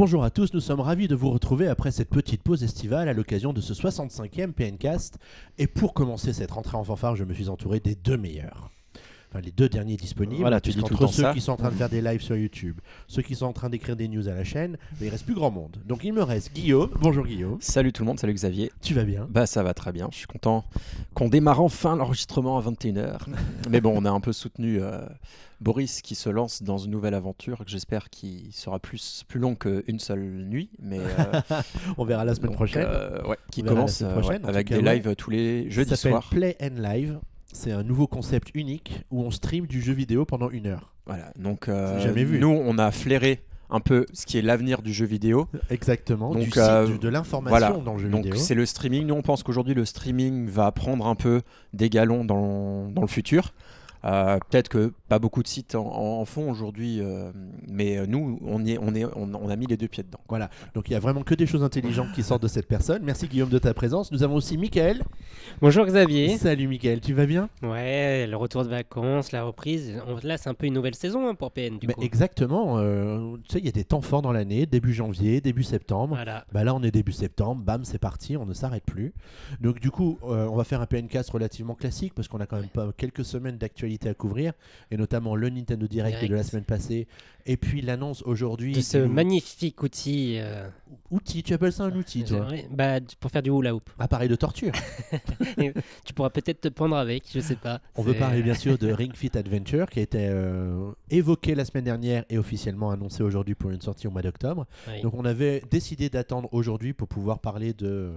Bonjour à tous, nous sommes ravis de vous retrouver après cette petite pause estivale à l'occasion de ce 65e PNcast. Et pour commencer cette rentrée en fanfare, je me suis entouré des deux meilleurs. Enfin, les deux derniers disponibles. Voilà, tu dis tout le entre temps ceux ça. qui sont en train de faire des lives sur YouTube, ceux qui sont en train d'écrire des news à la chaîne, mais il reste plus grand monde. Donc il me reste Guillaume. Bonjour Guillaume. Salut tout le monde, salut Xavier. Tu vas bien? Bah ça va très bien, je suis content qu'on démarre enfin l'enregistrement à 21h. Mais bon, on a un peu soutenu euh, Boris qui se lance dans une nouvelle aventure que j'espère qui sera plus, plus long qu'une seule nuit. Mais, euh, On verra la semaine donc, prochaine. euh, ouais, qui On commence semaine euh, prochaine, ouais, en avec tout cas, des ouais. lives tous les Ça jeudis s'appelle soirs. Play and Live. C'est un nouveau concept unique où on stream du jeu vidéo pendant une heure. Voilà, donc euh, J'ai jamais vu. nous on a flairé un peu ce qui est l'avenir du jeu vidéo. Exactement. Donc, du site, euh, de l'information voilà. dans le jeu Donc vidéo. c'est le streaming. Nous on pense qu'aujourd'hui le streaming va prendre un peu des galons dans, dans le futur. Euh, Peut-être que pas beaucoup de sites en, en font aujourd'hui, euh, mais euh, nous on, y est, on, est, on, on a mis les deux pieds dedans. Voilà, donc il y a vraiment que des choses intelligentes qui sortent de cette personne. Merci Guillaume de ta présence. Nous avons aussi Michael. Bonjour Xavier. Salut Michael, tu vas bien? Ouais, le retour de vacances, la reprise. On- Là, c'est un peu une nouvelle saison hein, pour PN du Mais coup. Exactement, euh, tu sais, il y a des temps forts dans l'année, début janvier, début septembre. Voilà. Bah là on est début septembre, bam c'est parti, on ne s'arrête plus. Donc du coup euh, on va faire un PNcast relativement classique parce qu'on a quand même pas quelques semaines d'actualité à couvrir et notamment le Nintendo Direct, Direct. de la semaine passée et puis l'annonce aujourd'hui De ce du magnifique outil. euh, outil, tu appelles ça un outil toi ouais, bah, pour faire du hula hoop. Appareil de torture. Tu pourras peut-être te pendre avec, je sais pas. On veut parler bien sûr de Ring Fit Adventure qui a été euh, évoqué la semaine dernière et officiellement annoncé aujourd'hui pour une sortie au mois d'octobre. Oui. Donc on avait décidé d'attendre aujourd'hui pour pouvoir parler de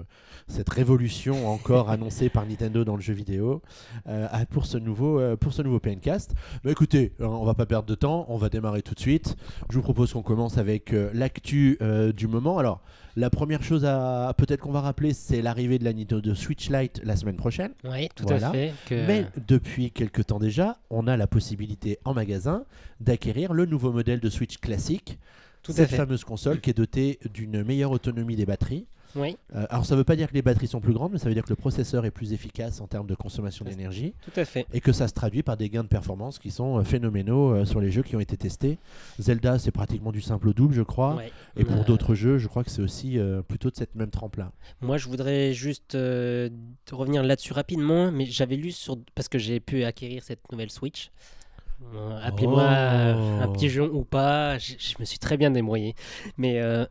cette révolution encore annoncée par Nintendo dans le jeu vidéo euh, pour ce nouveau euh, pour ce nouveau PNcast. Mais écoutez, euh, on va pas perdre de temps, on va démarrer tout de suite. Je vous propose qu'on commence avec euh, l'actu euh, du moment. Alors la première chose à peut-être qu'on va rappeler, c'est l'arrivée de la Nintendo Switch Lite la semaine prochaine. Oui, tout Voilà. à fait. Que... Mais depuis quelques temps déjà, on a la possibilité en magasin d'acquérir le nouveau modèle de Switch classique. Tout à cette fait. fameuse console qui est dotée d'une meilleure autonomie des batteries. Oui, Euh, alors ça ne veut pas dire que les batteries sont plus grandes, mais ça veut dire que le processeur est plus efficace en termes de consommation d'énergie tout à fait. et que ça se traduit par des gains de performance qui sont euh, phénoménaux euh, sur les jeux qui ont été testés. Zelda, c'est pratiquement du simple au double, je crois. Ouais. Et pour Euh, d'autres jeux, je crois que c'est aussi plutôt de cette même trempe-là. Moi, je voudrais juste revenir là-dessus rapidement, mais j'avais lu sur parce que j'ai pu acquérir cette nouvelle Switch. Euh, Appelez-moi Oh. un pigeon ou pas, je, je me suis très bien débrouillé. Mais euh,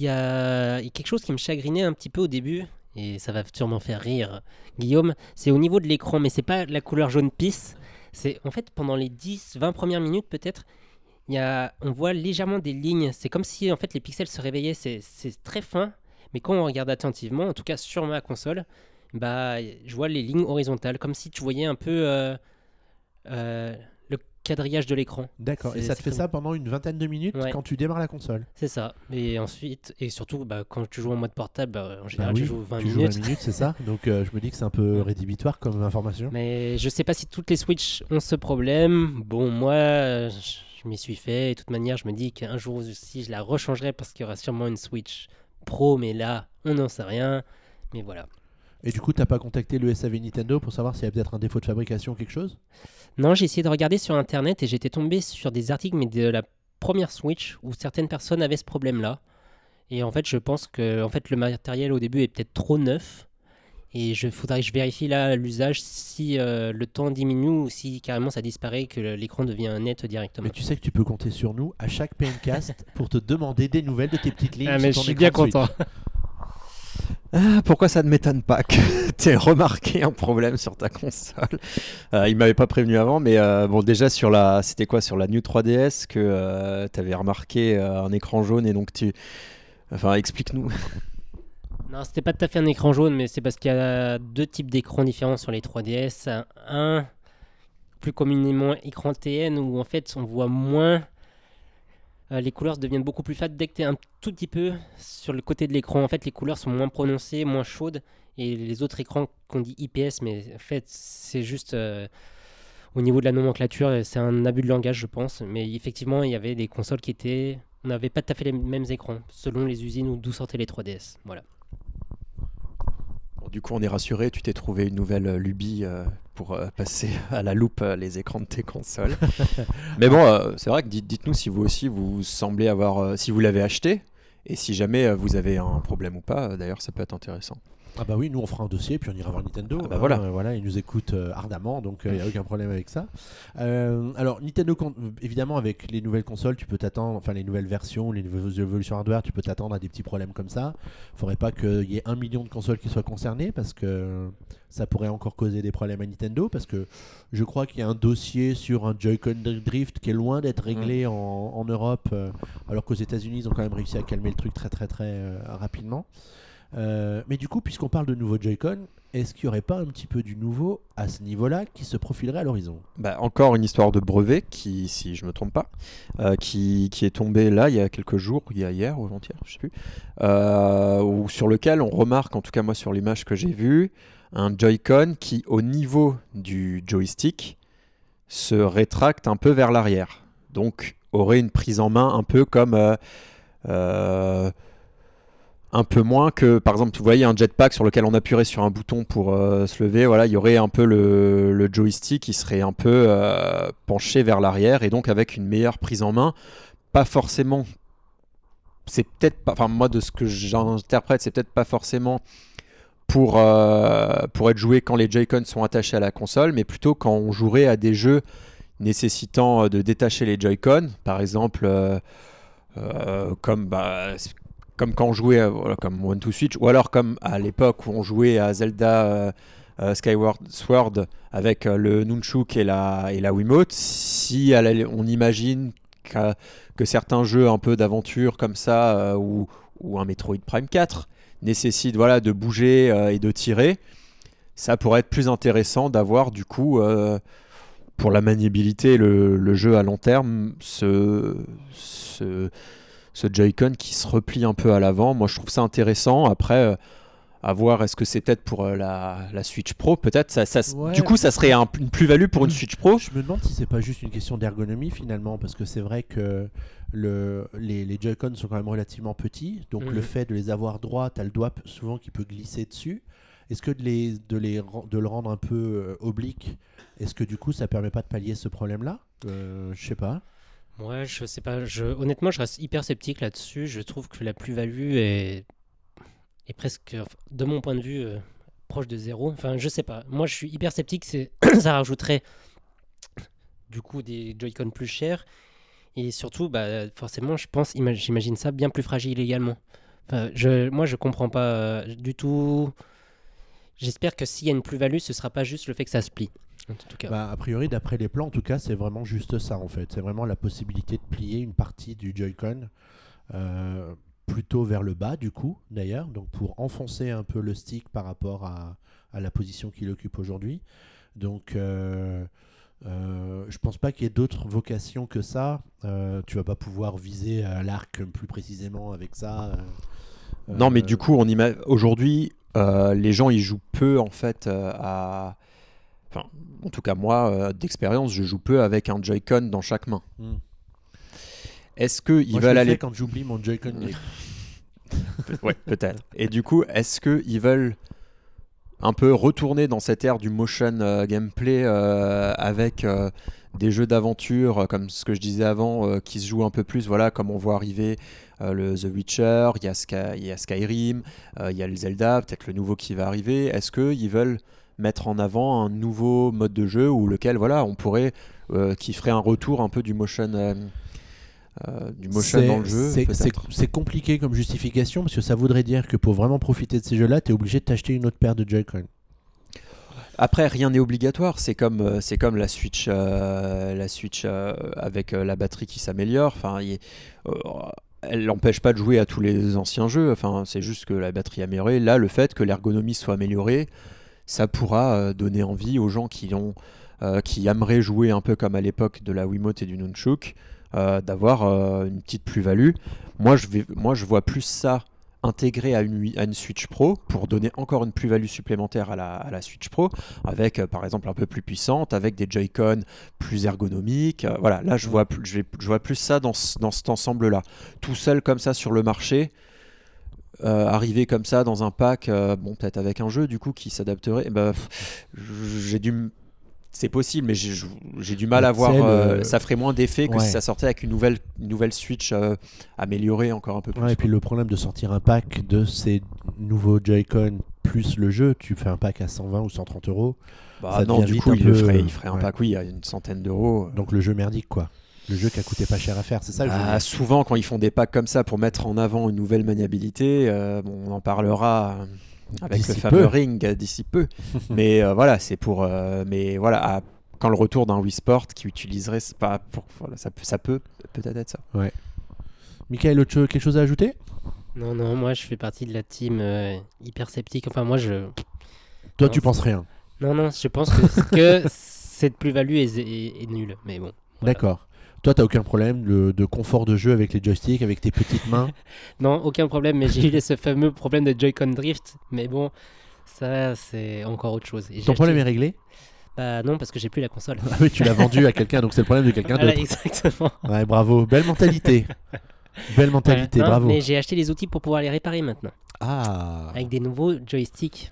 il y, a quelque chose qui me chagrinait un petit peu au début, et ça va sûrement faire rire Guillaume. C'est au niveau de l'écran, mais c'est pas la couleur jaune pisse. C'est en fait pendant les 10-20 premières minutes peut-être. On voit légèrement des lignes. C'est comme si en fait les pixels se réveillaient. C'est très fin, mais quand on regarde attentivement, en tout cas sur ma console, bah, je vois les lignes horizontales, comme si tu voyais un peu euh, euh, quadrillage de l'écran. D'accord. Et ça te fait ça pendant une vingtaine de minutes Ouais. quand tu démarres la console C'est ça. Et ensuite, et surtout, bah, quand tu joues en mode portable, bah, en Bah général, oui, tu joues 20 tu joues minutes. 20 minutes, c'est ça. Donc euh, je me dis que c'est un peu rédhibitoire comme information. Mais je sais pas si toutes les Switch ont ce problème. Bon, moi, je je m'y suis fait. Et de toute manière, je me dis qu'un jour aussi, je la rechangerai parce qu'il y aura sûrement une Switch Pro. Mais là, on n'en sait rien. Mais voilà. Et du coup, t'as pas contacté le SAV Nintendo pour savoir s'il y a peut-être un défaut de fabrication ou quelque chose Non, j'ai essayé de regarder sur internet et j'étais tombé sur des articles, mais de la première Switch où certaines personnes avaient ce problème-là. Et en fait, je pense que en fait, le matériel au début est peut-être trop neuf. Et je faudrait que je vérifie là l'usage si euh, le temps diminue ou si carrément ça disparaît, que l'écran devient net directement. Mais tu sais que tu peux compter sur nous à chaque PNcast pour te demander des nouvelles de tes petites lignes. Ah, sur mais ton je suis bien content. Ah, pourquoi ça ne m'étonne pas que tu aies remarqué un problème sur ta console euh, Il m'avait pas prévenu avant, mais euh, bon déjà sur la, c'était quoi sur la New 3DS que tu avais remarqué euh, un écran jaune et donc tu, enfin explique-nous. Non, c'était pas tout à fait un écran jaune, mais c'est parce qu'il y a deux types d'écrans différents sur les 3DS. Un, un, plus communément écran TN, où en fait on voit moins. Euh, les couleurs deviennent beaucoup plus fades dès que tu un tout petit peu sur le côté de l'écran. En fait, les couleurs sont moins prononcées, moins chaudes. Et les autres écrans qu'on dit IPS, mais en fait, c'est juste euh, au niveau de la nomenclature, c'est un abus de langage, je pense. Mais effectivement, il y avait des consoles qui étaient. On n'avait pas tout à fait les mêmes écrans, selon les usines où d'où sortaient les 3DS. Voilà. Du coup, on est rassuré, tu t'es trouvé une nouvelle euh, lubie euh, pour euh, passer à la loupe euh, les écrans de tes consoles. Mais bon, c'est vrai que dites- dites-nous si vous aussi vous semblez avoir, si vous l'avez acheté et si jamais vous avez un problème ou pas. D'ailleurs, ça peut être intéressant. Ah bah oui, nous on fera un dossier puis on ira voir Nintendo. Ah bah hein, voilà. euh, voilà, ils nous écoutent euh, ardemment, donc il n'y a aucun problème avec ça. Euh, alors Nintendo, évidemment, avec les nouvelles consoles, tu peux t'attendre, enfin les nouvelles versions, les nouvelles évolutions hardware, tu peux t'attendre à des petits problèmes comme ça. Faudrait pas qu'il y ait un million de consoles qui soient concernées parce que ça pourrait encore causer des problèmes à Nintendo parce que je crois qu'il y a un dossier sur un Joy-Con Drift qui est loin d'être réglé en, en Europe, euh, alors qu'aux États-Unis ils ont quand même réussi à calmer le truc très très très euh, rapidement. Euh, mais du coup, puisqu'on parle de nouveau Joy-Con, est-ce qu'il n'y aurait pas un petit peu du nouveau à ce niveau-là qui se profilerait à l'horizon? Bah, encore une histoire de brevet qui, si je me trompe pas, euh, qui, qui est tombée là il y a quelques jours, il y a hier ou avant-hier, je sais plus, euh, ou sur lequel on remarque, en tout cas moi sur l'image que j'ai vue, un Joy-Con qui, au niveau du joystick, se rétracte un peu vers l'arrière. Donc aurait une prise en main un peu comme un peu moins que par exemple vous voyez un jetpack sur lequel on appuierait sur un bouton pour euh, se lever voilà il y aurait un peu le, joystick qui serait un peu euh, penché vers l'arrière et donc avec une meilleure prise en main. Pas forcément c'est peut-être pas enfin moi de ce que j'interprète c'est peut-être pas forcément pour, euh, pour être joué quand les Joy-Con sont attachés à la console mais plutôt quand on jouerait à des jeux nécessitant de détacher les Joy-Con. Par exemple comme bah, comme quand on jouait comme One to Switch, ou alors comme à l'époque où on jouait à Zelda euh, euh, Skyward Sword avec euh, le Nunchuk et la, et la Wiimote, si on imagine que certains jeux un peu d'aventure comme ça, ou, ou un Metroid Prime 4, nécessitent voilà, de bouger et de tirer, ça pourrait être plus intéressant d'avoir du coup, pour la maniabilité le, le jeu à long terme, ce, ce Joy-Con qui se replie un peu à l'avant. Moi, je trouve ça intéressant. Après, euh, à voir, est-ce que c'est peut-être pour euh, la, la Switch Pro? Peut-être. Ça, ça- Ouais. Du coup, ça serait un- une plus-value pour une Switch Pro. Je me demande si c'est pas juste une question d'ergonomie finalement, parce que c'est vrai que le, les, les Joy-Con sont quand même relativement petits, donc Mhm. le fait de les avoir droits, tu as le doigt souvent qui peut glisser dessus. Est-ce que de, les, de, les, de le rendre un peu euh, oblique, est-ce que du coup ça permet pas de pallier ce problème-là? Euh, Je sais pas. Moi, je sais pas. Je, honnêtement, je reste hyper sceptique là-dessus. Je trouve que la plus-value est, presque, de mon point de vue, euh, proche de zéro. Enfin, je sais pas. Moi, je suis hyper sceptique. Ça rajouterait du coup des Joy-Con plus chers et surtout, bah, forcément, je pense, ima- j'imagine ça bien plus fragile également. Je, moi, je comprends pas euh, du tout. J'espère que s'il y a une plus-value, ce sera pas juste le fait que ça se plie. En tout cas. Bah, a priori, d'après les plans, en tout cas, c'est vraiment juste ça en fait. C'est vraiment la possibilité de plier une partie du Joy-Con euh, plutôt vers le bas, du coup, d'ailleurs, donc pour enfoncer un peu le stick par rapport à, à la position qu'il occupe aujourd'hui. Donc, euh, euh, je pense pas qu'il y ait d'autres vocations que ça. Euh, tu vas pas pouvoir viser à l'arc plus précisément avec ça. euh, Non, mais euh, du coup, on aujourd'hui, euh, les gens ils jouent peu en fait euh, à. Enfin, en tout cas, moi, euh, d'expérience, je joue peu avec un Joy-Con dans chaque main. hmm. Est-ce qu'ils Moi, je veulent le aller fais quand j'oublie mon Joy-Con. Ouais, peut-être. Et du coup, est-ce qu'ils veulent un peu retourner dans cette ère du motion euh, gameplay euh, avec euh, des jeux d'aventure, comme ce que je disais avant, qui se jouent un peu plus, voilà, comme on voit arriver le The Witcher, il y, y a Skyrim, il y a le Zelda, peut-être le nouveau qui va arriver. Est-ce qu'ils veulent mettre en avant un nouveau mode de jeu ou lequel, voilà, on pourrait, euh, qui ferait un retour un peu du motion, euh, euh, du motion dans le jeu c'est- compliqué comme justification parce que ça voudrait dire que pour vraiment profiter de ces jeux-là, tu es obligé de t'acheter une autre paire de Joy-Con. Après, rien n'est obligatoire. C'est comme, c'est comme la Switch, la Switch avec la batterie qui s'améliore. Enfin, elle n'empêche pas de jouer à tous les anciens jeux. Enfin, c'est juste que la batterie est améliorée. Là, le fait que l'ergonomie soit améliorée, ça pourra euh, donner envie aux gens qui ont, euh, qui aimeraient jouer un peu comme à l'époque de la Wiimote et du Nunchuk, euh, d'avoir une petite plus-value. Moi, je vais, moi, je vois plus ça intégré à une, Wii- à une Switch Pro pour donner encore une plus-value supplémentaire à la, à la Switch Pro, avec euh, par exemple un peu plus puissante, avec des Joy-Con plus ergonomiques. Euh, voilà, là je vois, plus- je, je vois plus ça dans, dans cet ensemble-là. Tout seul comme ça sur le marché, euh, arriver comme ça dans un pack, euh, bon peut-être avec un jeu du coup qui s'adapterait, pff, j'ai du c'est possible, mais j'ai j'ai du mal Bah, à voir. le- euh, ça ferait moins d'effet que Ouais. si ça sortait avec une nouvelle, une nouvelle Switch améliorée encore un peu plus. Ouais, et puis le problème de sortir un pack de ces nouveaux Joy-Con plus le jeu, tu fais un pack à 120 ou 130 euros, Bah non, du coup il peu- ferait, il ferait un ouais. pack, oui, à une centaine d'euros. donc le jeu merdique quoi. Le jeu qui a coûté pas cher à faire, c'est ça que je veux Ah, dire. souvent, quand ils font des packs comme ça pour mettre en avant une nouvelle maniabilité, euh, bon, on en parlera euh, avec le fameux peu. ring euh, d'ici peu. mais euh, voilà, c'est pour. euh, mais voilà, à- quand le retour d'un Wii Sport qui utiliserait, c'est pas pour, voilà, ça, peut- ça peut peut-être être ça. Michael, autre chose- quelque chose à ajouter? Non, non, moi je fais partie de la team euh, hyper sceptique. Enfin, moi je. Toi, Non, tu penses rien. Non, non, je pense que, que cette plus-value est, est- est nulle. Mais bon. voilà. D'accord. Toi, t'as aucun problème de, de confort de jeu avec les joysticks, avec tes petites mains. Non, aucun problème, mais j'ai eu ce fameux problème de Joy-Con Drift. Mais bon, ça c'est encore autre chose. Et Ton problème est réglé? Bah non, parce que j'ai plus la console. Ah oui, tu l'as vendu à quelqu'un, donc c'est le problème de quelqu'un Voilà, d'autre. exactement. Ouais, bravo. Belle mentalité. Belle mentalité, Voilà. Non, bravo. Mais j'ai acheté les outils pour pouvoir les réparer maintenant. Ah, Avec des nouveaux joysticks.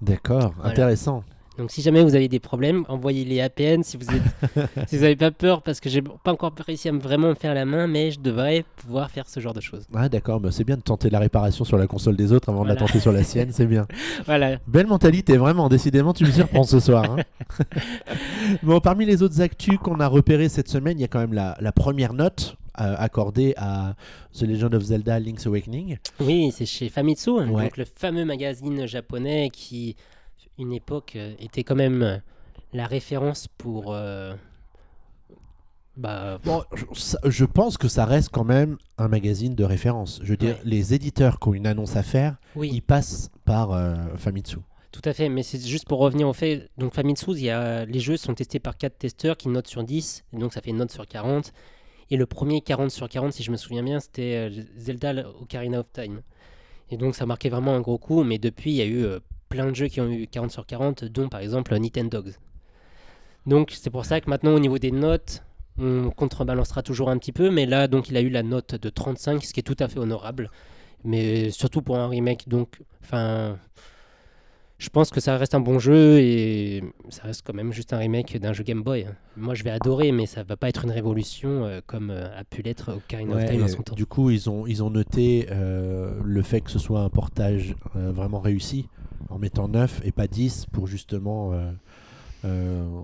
d'accord, Voilà. intéressant. Donc si jamais vous avez des problèmes, envoyez-les à PN si vous si n'avez pas peur parce que j'ai pas encore réussi à me vraiment me faire la main, mais je devrais pouvoir faire ce genre de choses. Ah, d'accord, bah, c'est bien de tenter la réparation sur la console des autres avant de la tenter sur la sienne, c'est bien. Voilà. Belle mentalité, vraiment, décidément, tu me surprends ce soir. hein. bon, parmi les autres actus qu'on a repérées cette semaine, il y a quand même la, la première note euh, accordée à The Legend of Zelda Link's Awakening. Oui, c'est chez Famitsu, Ouais. donc le fameux magazine japonais qui, une époque, euh, était quand même euh, la référence pour. euh, bah, Bon, je, pense que ça reste quand même un magazine de référence. Je veux dire, Ouais. les éditeurs qui ont une annonce à faire, oui. ils passent par euh, Famitsu. Tout à fait, mais c'est juste pour revenir au fait. Donc, Famitsu, il y a, les jeux sont testés par 4 testeurs qui notent sur 10, et donc ça fait une note sur 40. Et le premier 40 sur 40, si je me souviens bien, c'était Zelda Ocarina of Time. Et donc ça marquait vraiment un gros coup, mais depuis, il y a eu euh, plein de jeux qui ont eu 40 sur 40, dont par exemple Nintendogs. Donc c'est pour ça que maintenant, au niveau des notes, on contrebalancera toujours un petit peu, mais là, donc il a eu la note de 35, ce qui est tout à fait honorable. Mais surtout pour un remake, donc, enfin, je pense que ça reste un bon jeu et ça reste quand même juste un remake d'un jeu Game Boy. hein. Moi, je vais adorer, mais ça va pas être une révolution euh, comme euh, a pu l'être Ocarina of Ouais, Time en son temps. du coup, ils ont, ils ont noté euh, le fait que ce soit un portage vraiment réussi, en mettant 9 et pas 10 pour justement euh, euh,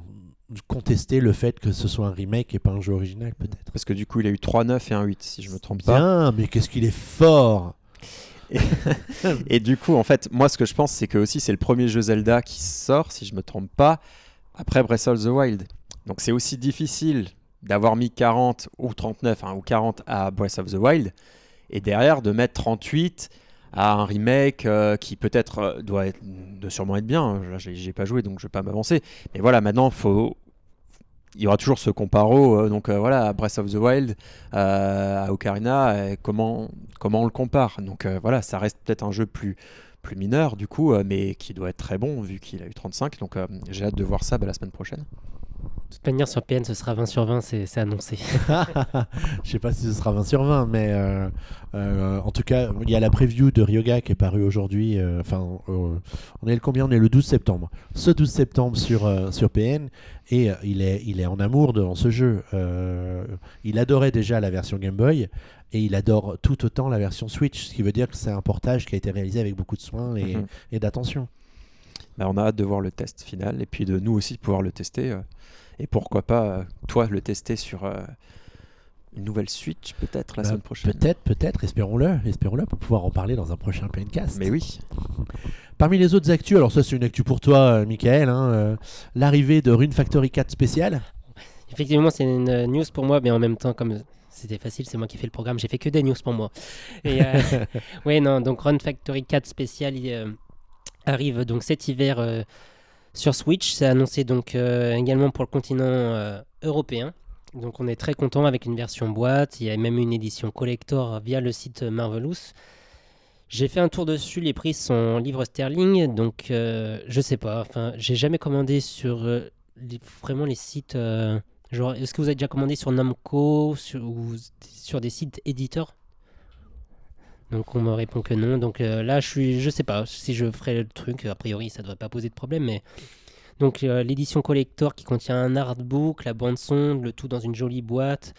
contester le fait que ce soit un remake et pas un jeu original, peut-être. Parce que du coup, il a eu 3 9 et un 8, si je me trompe pas. Bien, mais qu'est-ce qu'il est fort Et du coup, en fait, moi, ce que je pense, c'est que aussi, c'est le premier jeu Zelda qui sort, si je me trompe pas, après Breath of the Wild. Donc, c'est aussi difficile d'avoir mis 40 ou 39 hein, ou 40 à Breath of the Wild et derrière de mettre 38 à un remake euh, qui peut-être euh, doit être, sûrement être bien. J'ai pas joué, donc je vais pas m'avancer. Mais voilà, maintenant, faut il y aura toujours ce comparo, euh, donc voilà, Breath of the Wild, à Ocarina, comment, comment on le compare. Donc voilà, ça reste peut-être un jeu plus, plus mineur du coup, mais qui doit être très bon vu qu'il a eu 35. Donc j'ai hâte de voir ça bah, la semaine prochaine. Toute manière, sur PN, ce sera 20 sur 20, c'est c'est annoncé. Je sais pas si ce sera 20 sur 20, mais euh, euh, en tout cas, il y a la preview de Ryoga qui est parue aujourd'hui. euh, Enfin, euh, on est le combien? On est le 12 septembre. Ce 12 septembre sur, euh, sur PN, et euh, il, est, il est en amour dans ce jeu. Euh, il adorait déjà la version Game Boy, et il adore tout autant la version Switch, ce qui veut dire que c'est un portage qui a été réalisé avec beaucoup de soin et, Mhm. et d'attention. Bah, on a hâte de voir le test final et puis de nous aussi de pouvoir le tester. Et pourquoi pas, euh, toi, le tester sur euh, une nouvelle Switch peut-être la Bah, semaine prochaine. Peut-être, peut-être, espérons-le, espérons-le pour pouvoir en parler dans un prochain PNcast. Mais oui. Parmi les autres actus, alors ça c'est une actu pour toi, euh, Michael, hein, euh, l'arrivée de Rune Factory 4 spécial. Effectivement, c'est une news pour moi, mais en même temps, comme c'était facile, c'est moi qui fais le programme, j'ai fait que des news pour moi. Et euh, ouais, non, donc Run Factory 4 spécial il, euh, arrive donc cet hiver euh, sur Switch. C'est annoncé donc euh, également pour le continent euh, européen. Donc on est très content avec une version boîte. Il y a même une édition collector via le site Marvelous. J'ai fait un tour dessus, les prix sont livres sterling, donc euh, je sais pas. Enfin, j'ai jamais commandé sur euh, les- vraiment les sites. est-ce que vous avez déjà commandé sur Namco ou sur des sites éditeurs? Donc on me répond que non. Donc euh, là, je suis, je sais pas si je ferai le truc. A priori, ça devrait pas poser de problème, mais donc euh, l'édition collector qui contient un artbook, la bande son, le tout dans une jolie boîte,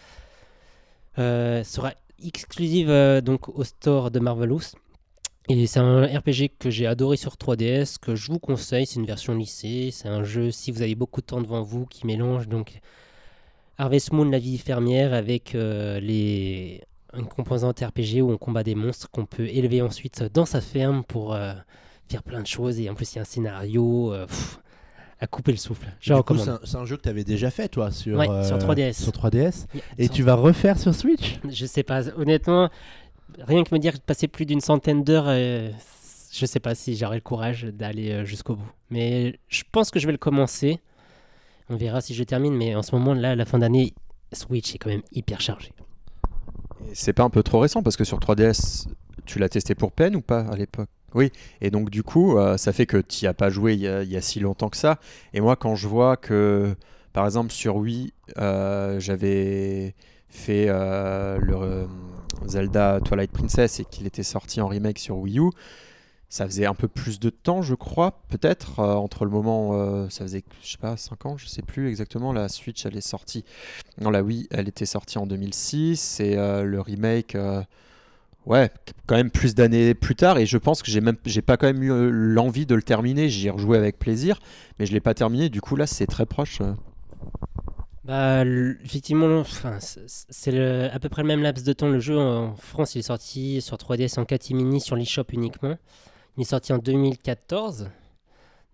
euh, sera exclusive donc au store de Marvelous. Et c'est un RPG que j'ai adoré sur 3DS, que je vous conseille. C'est une version lycée. C'est un jeu, si vous avez beaucoup de temps devant vous, qui mélange donc Harvest Moon, la vie fermière, avec les une composante RPG où on combat des monstres qu'on peut élever ensuite dans sa ferme pour euh, faire plein de choses. Et en plus, il y a un scénario euh, pff, à couper le souffle. Je recommande. c'est un, jeu que tu avais déjà fait, toi, sur, Ouais, euh, sur 3DS. Sur 3DS. Yeah, Et sur- tu vas refaire sur Switch? Je sais pas, honnêtement, rien que me dire de passer plus d'une centaine d'heures, euh, je sais pas si j'aurai le courage d'aller euh, jusqu'au bout. Mais je pense que je vais le commencer. On verra si je termine, mais en ce moment, là, la fin d'année, Switch est quand même hyper chargé. C'est pas un peu trop récent parce que sur 3DS, tu l'as testé pour peine ou pas à l'époque? Oui, et donc du coup, euh, ça fait que tu n'y as pas joué il y, a, si longtemps que ça. Et moi, quand je vois que, par exemple, sur Wii, euh, j'avais fait euh, le Zelda Twilight Princess et qu'il était sorti en remake sur Wii U, ça faisait un peu plus de temps, je crois, peut-être, euh, entre le moment, euh, ça faisait, je sais pas, 5 ans, je sais plus exactement, la Switch, elle est sortie, non, la Wii, elle était sortie en 2006, et euh, le remake, ouais, quand même plus d'années plus tard, et je pense que j'ai même, j'ai pas quand même eu l'envie de le terminer, j'y ai rejoué avec plaisir, mais je l'ai pas terminé, du coup là, c'est très proche. Bah, effectivement, enfin, c'est- à peu près le même laps de temps. Le jeu en France, il est sorti sur 3DS en catimini sur l'eShop uniquement. Il est sorti en 2014.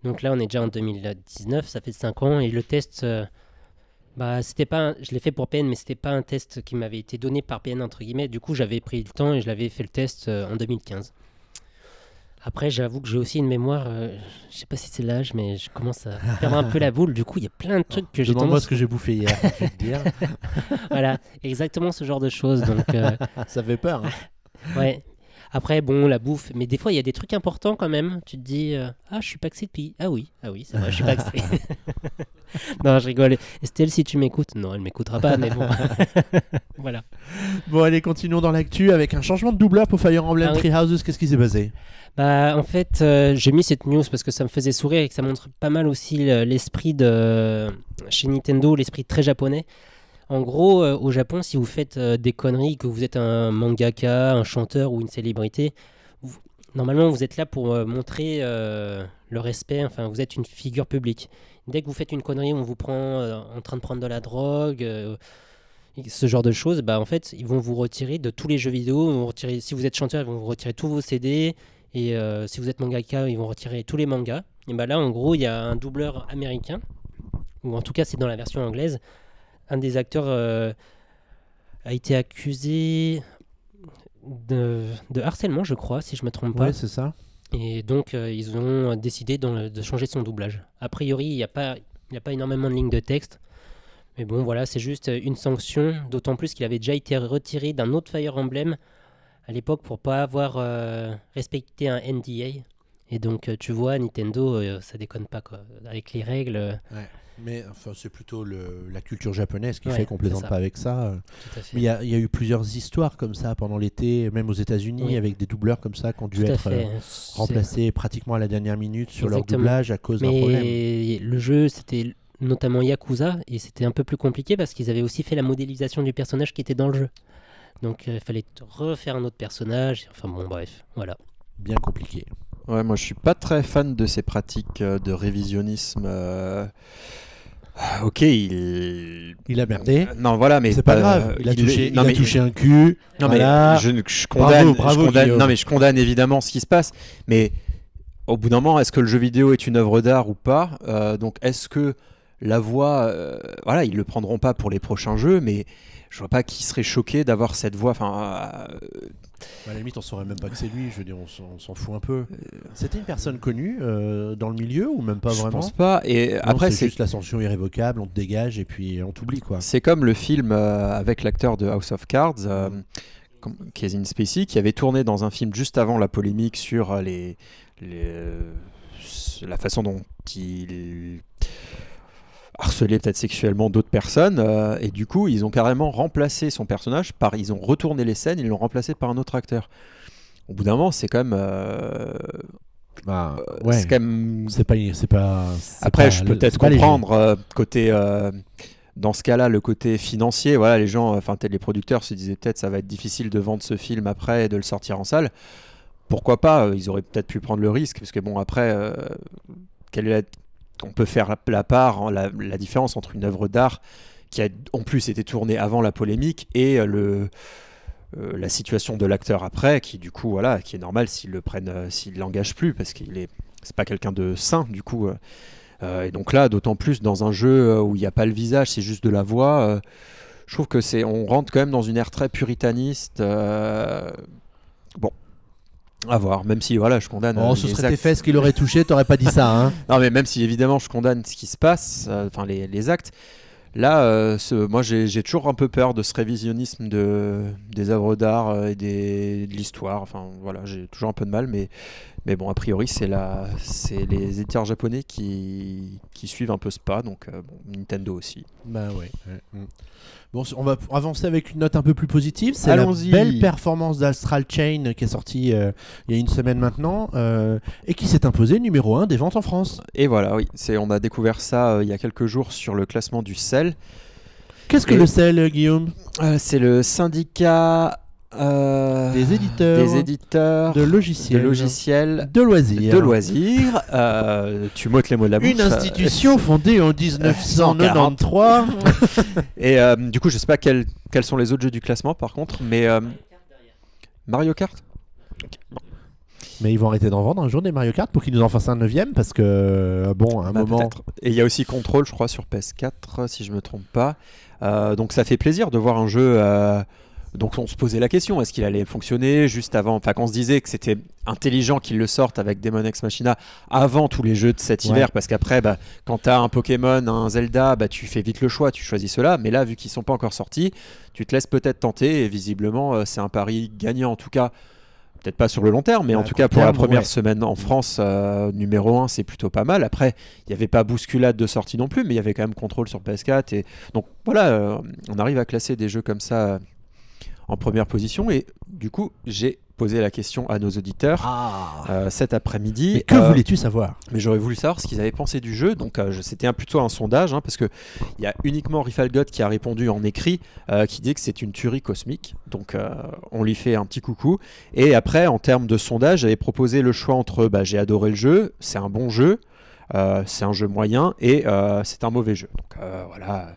Donc là, on est déjà en 2019, ça fait 5 ans. Et le test, euh, bah, c'était pas, un- je l'ai fait pour PN, mais c'était pas un test qui m'avait été donné par PN entre guillemets. Du coup, j'avais pris le temps et je l'avais fait le test euh, en 2015. Après, j'avoue que j'ai aussi une mémoire, euh, je sais pas si c'est l'âge, mais je commence à perdre un peu la boule. Du coup, il y a plein de trucs que j'ai Demande-moi tendance ce que j'ai bouffé hier, je vais te dire. voilà, exactement ce genre de choses. Donc, euh, Ça fait peur. hein. ouais. Après, bon, la bouffe, mais des fois, il y a des trucs importants quand même. Tu te dis, euh, ah, je suis paxé depuis. Ah oui, ah oui, c'est vrai, je suis paxé. non, je rigole. Estelle, si tu m'écoutes, non, elle m'écoutera pas, mais bon. voilà. Bon, allez, continuons dans l'actu avec un changement de doubleur pour Fire Emblem Ah oui. Three Houses. Qu'est-ce qui s'est passé? Bah, en fait, euh, j'ai mis cette news parce que ça me faisait sourire et que ça montre pas mal aussi le- l'esprit de chez Nintendo, l'esprit très japonais. En gros, euh, au Japon, si vous faites euh, des conneries, que vous êtes un mangaka, un chanteur ou une célébrité, normalement, vous êtes là pour euh, montrer le respect. Enfin, vous êtes une figure publique. Dès que vous faites une connerie, on vous prend en train de prendre de la drogue. ce genre de choses, bah en fait, ils vont vous retirer de tous les jeux vidéo. retirer, si vous êtes chanteur, ils vont vous retirer tous vos CD. Et si vous êtes mangaka, ils vont retirer tous les mangas. Et bah là, en gros, il y a un doubleur américain, ou en tout cas, c'est dans la version anglaise. Un des acteurs euh, a été accusé de, de harcèlement, je crois, si je me trompe pas. Ouais, c'est ça. Et donc, euh, ils ont décidé de changer son doublage. A priori, il n'y a, pas- y a pas énormément de lignes de texte. Mais bon, voilà, c'est juste une sanction. D'autant plus qu'il avait déjà été retiré d'un autre Fire Emblem à l'époque pour pas avoir euh, respecté un NDA. Et donc, tu vois, Nintendo, euh, ça déconne pas, quoi. Avec les règles, Mais enfin, c'est plutôt le- la culture japonaise qui Ouais, fait qu'on plaisante pas avec ça. euh. il y, a- il y a eu plusieurs histoires comme ça pendant l'été, même aux États-Unis, Oui. avec des doubleurs comme ça qui ont dû être euh, remplacés pratiquement à la dernière minute sur leur doublage à cause d'un problème. Le jeu, c'était notamment Yakuza, et c'était un peu plus compliqué parce qu'ils avaient aussi fait la modélisation du personnage qui était dans le jeu. Donc euh, il fallait t- refaire un autre personnage. Enfin bon, bref, voilà. Bien compliqué. Ouais, moi je suis pas très fan de ces pratiques euh, de révisionnisme. euh. Ok, il. Il a merdé. Non, voilà, mais C'est pas euh, grave. Il a touché, il non, a mais- touché un cul. Non, voilà. mais je, je condamne, Bravo, bravo, je condamne- non, mais je condamne évidemment ce qui se passe. Mais au bout d'un moment, est-ce que le jeu vidéo est une œuvre d'art ou pas Euh, Donc, est-ce que la voix, euh, voilà, ils le prendront pas pour les prochains jeux, mais je vois pas qui serait choqué d'avoir cette voix. Enfin, euh, À la limite, on saurait même pas que c'est lui. Je veux dire, on s'en- fout un peu. C'était une personne connue euh, dans le milieu ou même pas je vraiment pense pas. Et Non, après, c'est juste la sanction irrévocable. On te dégage et puis on t'oublie quoi. C'est comme le film euh, avec l'acteur de House of Cards, euh, Kevin Spacey, qui avait tourné dans un film juste avant la polémique sur euh, les, les, euh, la façon dont il harcelait peut-être sexuellement d'autres personnes. euh, et du coup, ils ont carrément remplacé son personnage par. Ils ont retourné les scènes, ils l'ont remplacé par un autre acteur. au bout d'un moment, c'est quand même. euh, Bah, euh, ouais. C'est quand même. C'est pas, c'est pas. Après, pas- je peux peut-être comprendre côté. dans ce cas-là, le côté financier, voilà, les gens, enfin les producteurs se disaient peut-être ça va être difficile de vendre ce film après et de le sortir en salle. Pourquoi pas Ils auraient peut-être pu prendre le risque, parce que bon après, euh, quelle est la- on peut faire la, part, hein, la, différence entre une œuvre d'art qui a en plus été tournée avant la polémique et euh, le euh, la situation de l'acteur après, qui du coup voilà, qui est normal s'ils le prennent, euh, s'ils l'engagent plus, parce qu'il est c'est pas quelqu'un de sain du coup. et donc là, d'autant plus dans un jeu où il n'y a pas le visage, c'est juste de la voix. je trouve que c'est, on rentre quand même dans une ère très puritaniste. bon, à voir. Même si voilà, je condamne. Oh, euh, ce serait tes actes. fesses qui l'auraient touché, t'aurais pas dit ça, hein Non, mais même si évidemment je condamne ce qui se passe, euh, enfin les, les actes. Là, euh, ce- moi j'ai toujours un peu peur de ce révisionnisme de, des œuvres d'art et des, de l'histoire. Enfin voilà, j'ai toujours un peu de mal, mais, mais bon, a priori, c'est les éditeurs japonais qui, qui suivent un peu ce pas, donc euh, bon, Nintendo aussi. Bah ouais. ouais, mm. Bon, on va avancer avec une note un peu plus positive. C'est la belle performance d'Astral Chain qui est sortie euh, il y a une semaine maintenant euh, et qui s'est imposée numéro 1 des ventes en France. Et voilà, oui, c'est on a découvert ça euh, il y a quelques jours sur le classement du CEL. Qu'est-ce que le sel, Guillaume? C'est le syndicat euh, Des éditeurs des éditeurs De de logiciels. logiciels De loisirs. de loisirs. Euh, tu m'ôtes les mots de la bouche. Une institution fondée en 1993. Et euh, du coup, je sais pas quels, quels sont les autres jeux du classement par contre, mais euh, Mario Kart. Mais ils vont arrêter d'en vendre un jour des Mario Kart pour qu'ils nous en fassent un neuvième parce que, euh, bon, à un Bah, moment. Et il y a aussi Control, je crois, sur PS4, si je me trompe pas. Euh, donc ça fait plaisir de voir un jeu. Donc on se posait la question, est-ce qu'il allait fonctionner juste avant? Enfin, qu'on se disait que c'était intelligent qu'ils le sortent avec Demon X Machina avant tous les jeux de cet Ouais. hiver, parce qu'après, bah, quand tu as un Pokémon, un Zelda, bah, tu fais vite le choix, tu choisis cela. Mais là, vu qu'ils sont pas encore sortis, tu te laisses peut-être tenter. Et visiblement, euh, c'est un pari gagnant en tout cas. Peut-être pas sur le long terme, mais À en tout cas pour la première ouais. semaine en France, euh, numéro 1, c'est plutôt pas mal. Après, il n'y avait pas bousculade de sortie non plus, mais il y avait quand même contrôle sur PS4. Et... Donc voilà, euh, on arrive à classer des jeux comme ça en première position. Et du coup, j'ai posé la question à nos auditeurs Ah euh, cet après-midi. Mais que Euh, voulais-tu savoir? mais j'aurais voulu savoir ce qu'ils avaient pensé du jeu. Donc euh, c'était un, plutôt un sondage, hein, parce que il y a uniquement Rifalgot qui a répondu en écrit, euh, qui dit que c'est une tuerie cosmique. Donc euh, on lui fait un petit coucou. Et après, en termes de sondage, j'avais proposé le choix entre bah, j'ai adoré le jeu, c'est un bon jeu, euh, c'est un jeu moyen et euh, c'est un mauvais jeu. Donc euh, voilà.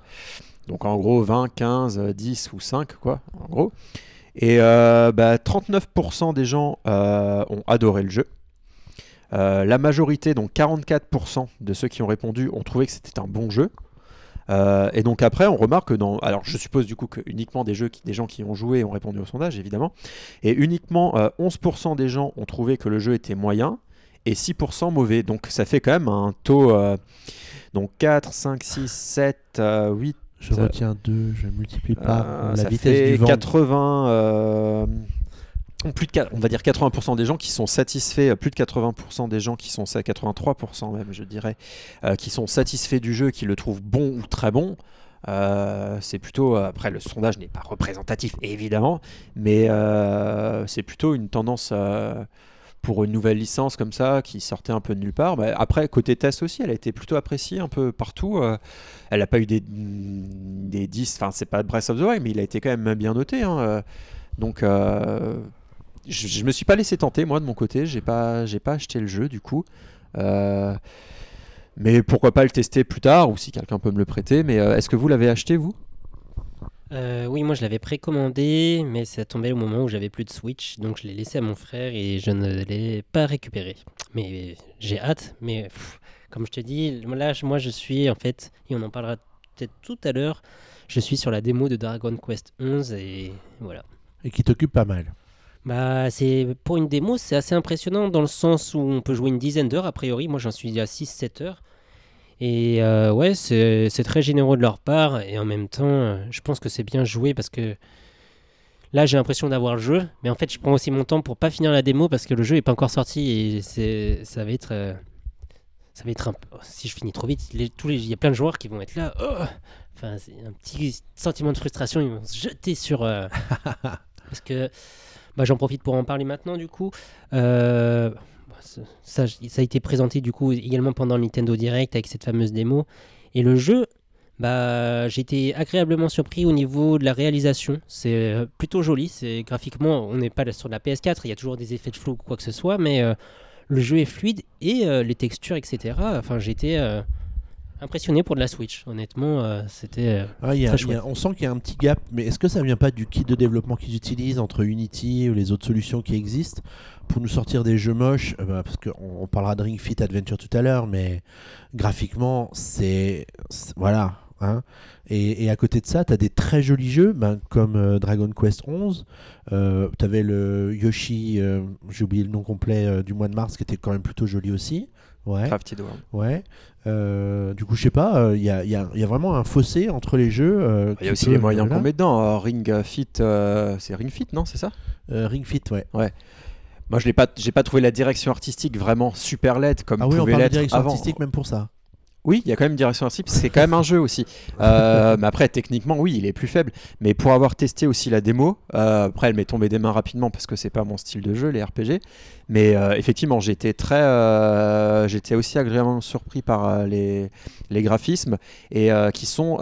Donc en gros 20, 15, euh, 10 ou 5 quoi, en gros. Et euh, bah, 39% des gens euh, ont adoré le jeu. Euh, la majorité, donc 44% de ceux qui ont répondu, ont trouvé que c'était un bon jeu. Et donc après, on remarque que dans... Alors je suppose du coup que uniquement des, jeux des gens qui ont joué ont répondu au sondage, évidemment. Et uniquement euh, 11% des gens ont trouvé que le jeu était moyen et 6% mauvais. Donc ça fait quand même un taux... donc 4, 5, 6, 7, euh, 8, Je Ça- retiens deux, je multiplie par euh, la ça vitesse fait du vent. 80, euh, plus de, on va dire 80% des gens qui sont satisfaits, euh, plus de 80% des gens qui sont, sa- 83% même je dirais, euh, qui sont satisfaits du jeu, qui le trouvent bon ou très bon. C'est plutôt, après le sondage n'est pas représentatif évidemment, mais c'est plutôt une tendance pour une nouvelle licence comme ça qui sortait un peu de nulle part. Bah, après côté test aussi, elle a été plutôt appréciée un peu partout. euh, elle n'a pas eu des, des 10, enfin c'est pas Breath of the Wild, mais il a été quand même bien noté. hein, euh, donc euh, je, je me suis pas laissé tenter moi de mon côté, j'ai pas, j'ai pas acheté le jeu du coup. Mais pourquoi pas le tester plus tard ou si quelqu'un peut me le prêter. Mais est-ce que vous l'avez acheté vous? Euh, oui, moi je l'avais précommandé, mais ça tombait au moment où j'avais plus de Switch, donc je l'ai laissé à mon frère et je ne l'ai pas récupéré. Mais j'ai hâte, mais pff, comme je te dis, là moi je suis en fait, et on en parlera peut-être tout à l'heure, je suis sur la démo de Dragon Quest 11 et voilà. Et qui t'occupe pas mal. Bah, c'est pour une démo, c'est assez impressionnant dans le sens où on peut jouer une dizaine d'heures a priori. Moi, j'en suis à 6-7 heures. Et euh, ouais, c'est très généreux de leur part. Et en même temps, euh, je pense que c'est bien joué parce que là, j'ai l'impression d'avoir le jeu. Mais en fait, je prends aussi mon temps pour pas finir la démo parce que le jeu est pas encore sorti et ça va être. euh, ça va être un peu- Si je finis trop vite, les- tous les- il y a plein de joueurs qui vont être là. Oh enfin, c'est un petit sentiment de frustration. Ils vont se jeter sur. euh, parce que Bah, J'en profite pour en parler maintenant du coup. Euh, ça, ça, a été présenté du coup également pendant Nintendo Direct avec cette fameuse démo. Et le jeu, bah, été agréablement surpris au niveau de la réalisation. C'est euh, plutôt joli. C'est graphiquement, on n'est pas sur de la PS4. Il y a toujours des effets de flou ou quoi que ce soit, mais euh, le jeu est fluide et euh, les textures, etc. Enfin, j'étais impressionné pour de la Switch. Honnêtement, euh, c'était. euh, Ah, il y a- Très il y a- chouette. on sent qu'il y a un petit gap, mais est-ce que ça vient pas du kit de développement qu'ils utilisent entre Unity ou les autres solutions qui existent pour nous sortir des jeux moches? Euh, bah, Parce qu'on on parlera de Ring Fit Adventure tout à l'heure, mais graphiquement, c'est. Voilà. hein. et, et à côté de ça, tu as des très jolis jeux, ben, comme euh, Dragon Quest 11. Euh, tu avais le Yoshi, euh, j'ai oublié le nom complet du mois de mars, qui était quand même plutôt joli aussi. Ouais. Crafted World. Ouais. Euh, du coup, je sais pas, il y, a, y a- y a vraiment un fossé entre les jeux. euh, Il y a aussi peut- les moyens qu'on met dedans. Euh, Ring Fit, euh, c'est Ring Fit, non C'est ça? Euh, Ring Fit, ouais. Moi, je n'ai pas, pas trouvé la direction artistique vraiment super laide comme ah oui, on pouvait parle de l'être direction avant. artistique même pour ça. Oui, il y a quand même une direction artistique. C'est quand même un jeu aussi. Euh, mais après, techniquement, oui, il est plus faible. Mais pour avoir testé aussi la démo, euh, après, elle m'est tombée des mains rapidement parce que c'est pas mon style de jeu, les RPG. Mais euh, effectivement, j'étais très, j'étais aussi agréablement surpris par les, les graphismes et qui sont.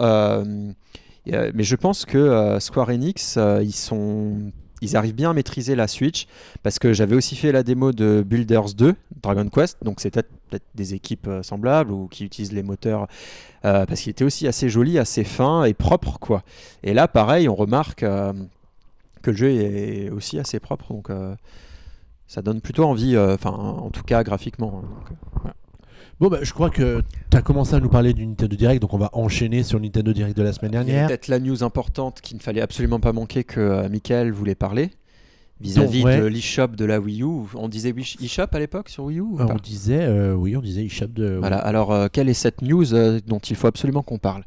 mais je pense que Square Enix, ils sont ils arrivent bien à maîtriser la Switch parce que j'avais aussi fait la démo de Builders 2, Dragon Quest, donc c'est peut-être des équipes euh, semblables ou qui utilisent les moteurs euh, parce qu'il était aussi assez joli, assez fin et propre quoi. Et là, pareil, on remarque euh, que le jeu est aussi assez propre, donc ça donne plutôt envie, enfin en tout cas graphiquement. hein. Bon, bah, je crois que tu as commencé à nous parler du Nintendo Direct, donc on va enchaîner sur le Nintendo Direct de la semaine dernière. peut-être la news importante qu'il ne fallait absolument pas manquer que euh, Michael voulait parler vis-à-vis Donc, ouais. de l'eShop de la Wii U. On disait eShop à l'époque sur Wii U ou Euh, on disait, euh, oui, on disait eShop de. Voilà, alors euh, quelle est cette news dont il faut absolument qu'on parle?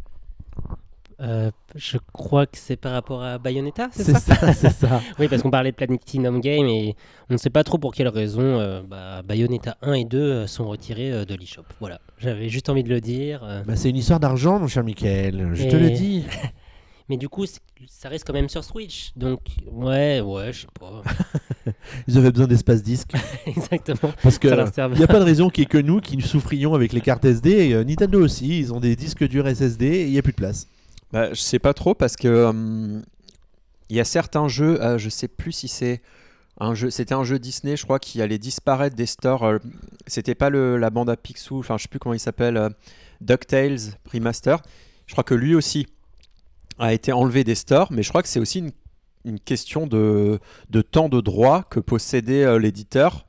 Euh, je crois que c'est par rapport à Bayonetta, c'est C'est ça ça, c'est ça. Oui, parce qu'on parlait de Platinum Game et on ne sait pas trop pour quelle raison euh, bah, Bayonetta 1 et 2 euh, sont retirés euh, de l'eShop. Voilà, j'avais juste envie de le dire. Bah, c'est une histoire d'argent, mon cher Michael. Je te le dis. Mais du coup, ça reste quand même sur Switch. Donc, ouais, ouais, je sais pas. Ils avaient besoin d'espace disque. Exactement. Parce que Ça il n'y a pas de raison qu'il n'y ait que nous qui souffrions avec les cartes SD. Et, euh, Nintendo aussi, ils ont des disques durs SSD et il n'y a plus de place. Bah, Je sais pas trop parce que hum, il y a certains jeux, euh, je sais plus si c'est un jeu, c'était un jeu Disney, je crois, qui allait disparaître des stores. euh, c'était pas la bande à Picsou, enfin je sais plus comment il s'appelle, euh, DuckTales Remaster. Je crois que lui aussi a été enlevé des stores, mais je crois que c'est aussi une, question de, de temps de droit que possédait euh, l'éditeur,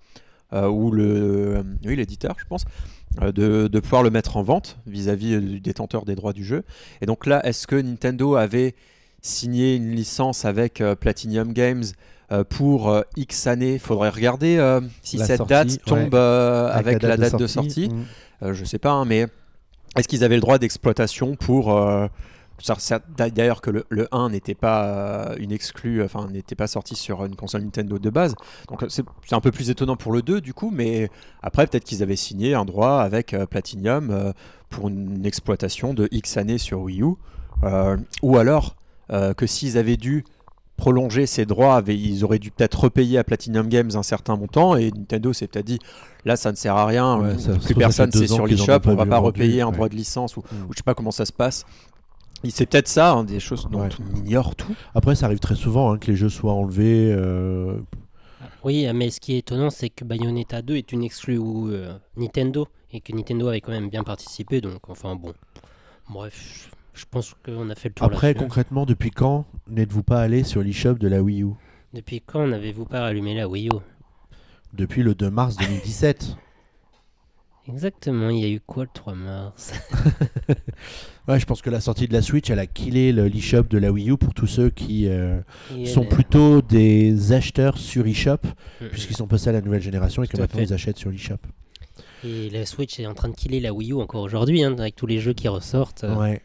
euh, ou le, euh, oui, l'éditeur, je pense, euh, de, de pouvoir le mettre en vente vis-à-vis euh, du détenteur des droits du jeu. Et donc là, est-ce que Nintendo avait signé une licence avec euh, Platinum Games euh, pour euh, X années? Il faudrait regarder euh, si La cette sortie, date tombe euh, avec, la date de sortie. mm. Euh, je sais pas, hein, mais est-ce qu'ils avaient le droit d'exploitation pour. D'ailleurs, que le, le 1 n'était pas euh, une exclue, enfin n'était pas sorti sur une console Nintendo de base. Donc euh, c'est un peu plus étonnant pour le 2 du coup, mais après peut-être qu'ils avaient signé un droit avec euh, Platinum pour une exploitation de X années sur Wii U. Euh, ou alors euh, que s'ils avaient dû prolonger ces droits, ils auraient dû peut-être repayer à Platinum Games un certain montant et Nintendo s'est peut-être dit là ça ne sert à rien, Ouais, ça- plus personne c'est sur l'eShop, on va vu pas repayer un ouais. droit de licence ou, Mm. ou je sais pas comment ça se passe. C'est peut-être ça, hein, des choses dont Ouais. on ignore tout. Après, ça arrive très souvent hein, que les jeux soient enlevés. euh, Oui, mais ce qui est étonnant, c'est que Bayonetta 2 est une exclue euh, Nintendo et que Nintendo avait quand même bien participé. Donc, enfin bon. Bref, je pense qu'on a fait le tour Après, là-dessus. concrètement, depuis quand n'êtes-vous pas allé sur l'eShop de la Wii U? Depuis quand n'avez-vous pas allumé la Wii U? Depuis le 2 mars 2017. Exactement, il y a eu quoi le 3 mars? Ouais, je pense que la sortie de la Switch, elle a killé le- l'eShop de la Wii U pour tous ceux qui euh, sont plutôt des acheteurs sur eShop, puisqu'ils sont passés à la nouvelle génération et que maintenant fait. ils achètent sur l'eShop. Et la Switch est en train de killer la Wii U encore aujourd'hui, hein, avec tous les jeux qui ressortent. euh. Ouais.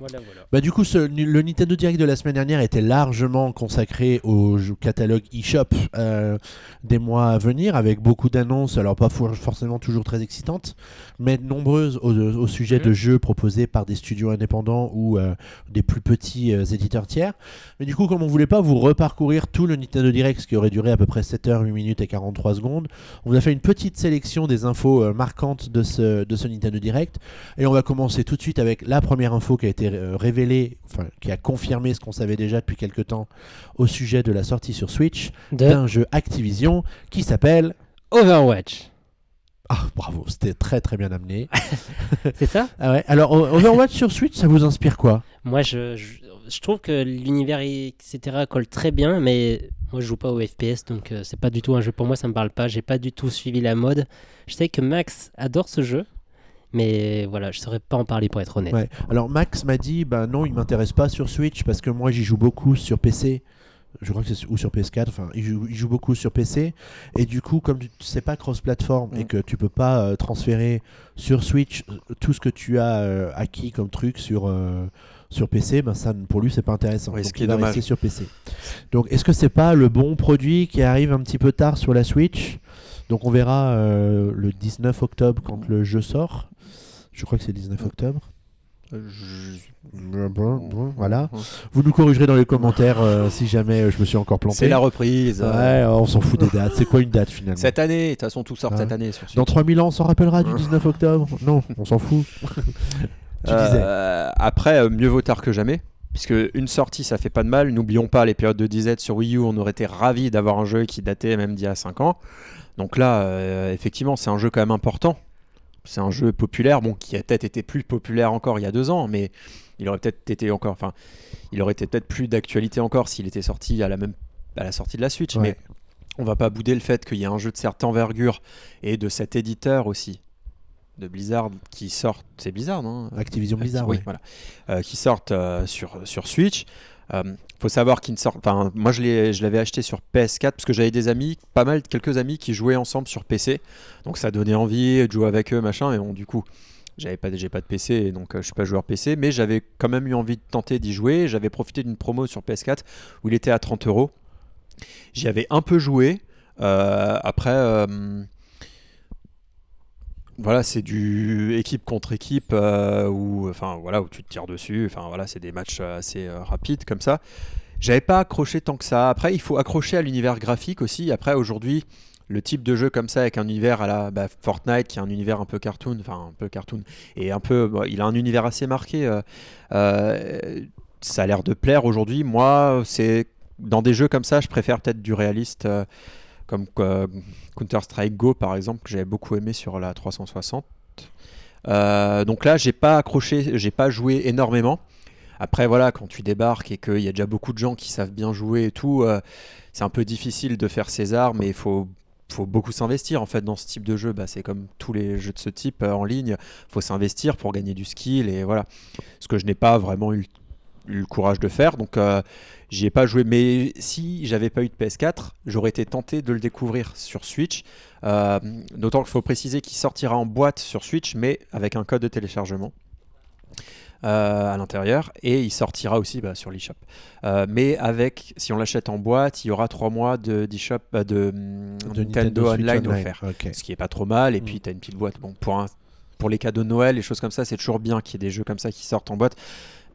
Voilà, voilà. Bah du coup, ce- le Nintendo Direct de la semaine dernière était largement consacré au catalogue eShop euh, des mois à venir, avec beaucoup d'annonces, alors pas for- forcément toujours très excitantes, mais nombreuses au, au sujet de Mhm. jeux proposés par des studios indépendants ou euh, des plus petits euh, éditeurs tiers. Mais du coup, comme on voulait pas vous reparcourir tout le Nintendo Direct, ce qui aurait duré à peu près 7 heures, 8 minutes et 43 secondes, on vous a fait une petite sélection des infos euh, marquantes de ce, de ce Nintendo Direct. Et on va commencer tout de suite avec la première info qui a été euh, révélée, enfin qui a confirmé ce qu'on savait déjà depuis quelques temps au sujet de la sortie sur Switch d'un jeu Activision qui s'appelle... Overwatch. Ah bravo, c'était très très bien amené. C'est ça? Ah ouais. Alors Overwatch sur Switch, ça vous inspire quoi? Moi, je, je, je trouve que l'univers, etc., colle très bien, mais moi, je joue pas au FPS, donc euh, c'est pas du tout un jeu pour moi, ça me parle pas. J'ai pas du tout suivi la mode. Je sais que Max adore ce jeu, mais voilà, je saurais pas en parler pour être honnête. Ouais. Alors Max m'a dit, bah non, il m'intéresse pas sur Switch parce que moi j'y joue beaucoup sur PC. Je crois que c'est sur- ou sur PS4, enfin il joue, il joue beaucoup sur PC et du coup comme tu sais pas cross-platform et que tu peux pas euh, transférer sur Switch euh, tout ce que tu as euh, acquis comme truc sur euh, sur PC, ben ça pour lui c'est pas intéressant. Oui, ce Donc, qui il est va dommage. rester sur PC. Donc est-ce que c'est pas le bon produit qui arrive un petit peu tard sur la Switch? Donc on verra euh, le 19 octobre quand le jeu sort. Je crois que c'est le 19 octobre. Voilà. Vous nous corrigerez dans les commentaires euh, si jamais euh, je me suis encore planté. C'est la reprise. Ouais, euh, on s'en fout des dates. C'est quoi une date finalement Cette année, de toute façon, tout sort cette année sur. Dans 3000 ans, on s'en rappellera du 19 octobre? Non, on s'en fout. tu disais. Euh, après, euh, mieux vaut tard que jamais. Puisque une sortie, ça fait pas de mal. N'oublions pas les périodes de disette sur Wii U. On aurait été ravis d'avoir un jeu qui datait même d'il y a 5 ans. Donc là, euh, effectivement, c'est un jeu quand même important. C'est un jeu populaire, bon, qui a peut-être été plus populaire encore il y a deux ans, mais il aurait peut-être été encore, enfin, il aurait été peut-être plus d'actualité encore s'il était sorti à la même à la sortie de la Switch. Ouais. Mais on va pas bouder le fait qu'il y a un jeu de cette envergure et de cet éditeur aussi de Blizzard qui sort. C'est Blizzard, non Activision Blizzard, oui, ouais. voilà, Euh, qui sortent euh, sur, sur Switch. Euh, faut savoir qu'ils ne sortent. Enfin, moi, je l'avais acheté sur PS4 parce que j'avais des amis, pas mal, quelques amis qui jouaient ensemble sur PC. Donc, ça donnait envie de jouer avec eux, machin. Et bon, du coup, j'avais pas, j'ai pas de PC, et donc euh, je suis pas joueur PC, mais j'avais quand même eu envie de tenter d'y jouer. J'avais profité d'une promo sur PS4 où il était à 30 euros. J'y avais un peu joué. Euh, après. Voilà, c'est du équipe contre équipe euh, où, enfin voilà, où tu te tires dessus. Enfin voilà, c'est des matchs euh, assez euh, rapides comme ça. J'avais pas accroché tant que ça. Après, il faut accrocher à l'univers graphique aussi. Après, aujourd'hui, le type de jeu comme ça avec un univers à la bah, Fortnite, qui est un univers un peu cartoon, enfin un peu cartoon, et un peu, il a un univers assez marqué. ça a l'air de plaire aujourd'hui. Moi, c'est dans des jeux comme ça, je préfère peut-être du réaliste. Comme Counter-Strike Go par exemple que j'avais beaucoup aimé sur la 360. Euh, donc là, j'ai pas accroché, j'ai pas joué énormément. Après voilà, quand tu débarques et qu'il y a déjà beaucoup de gens qui savent bien jouer et tout, euh, c'est un peu difficile de faire ses armes et il faut faut beaucoup s'investir en fait dans ce type de jeu. Bah, c'est comme tous les jeux de ce type euh, en ligne, faut s'investir pour gagner du skill et voilà. Ce que je n'ai pas vraiment eu, eu le courage de faire. Donc euh, J'y ai pas joué, mais si j'avais pas eu de PS4, j'aurais été tenté de le découvrir sur Switch. Euh, D'autant qu'il faut préciser qu'il sortira en boîte sur Switch, mais avec un code de téléchargement euh, à l'intérieur, et il sortira aussi bah, sur l'eShop. Euh, mais avec, si on l'achète en boîte, il y aura 3 mois de, d'eShop, euh, de, De Nintendo, Online, offert, ce qui est pas trop mal. Et Mm. puis tu as une petite boîte. Bon, pour un, pour les cadeaux de Noël, les choses comme ça, c'est toujours bien qu'il y ait des jeux comme ça qui sortent en boîte.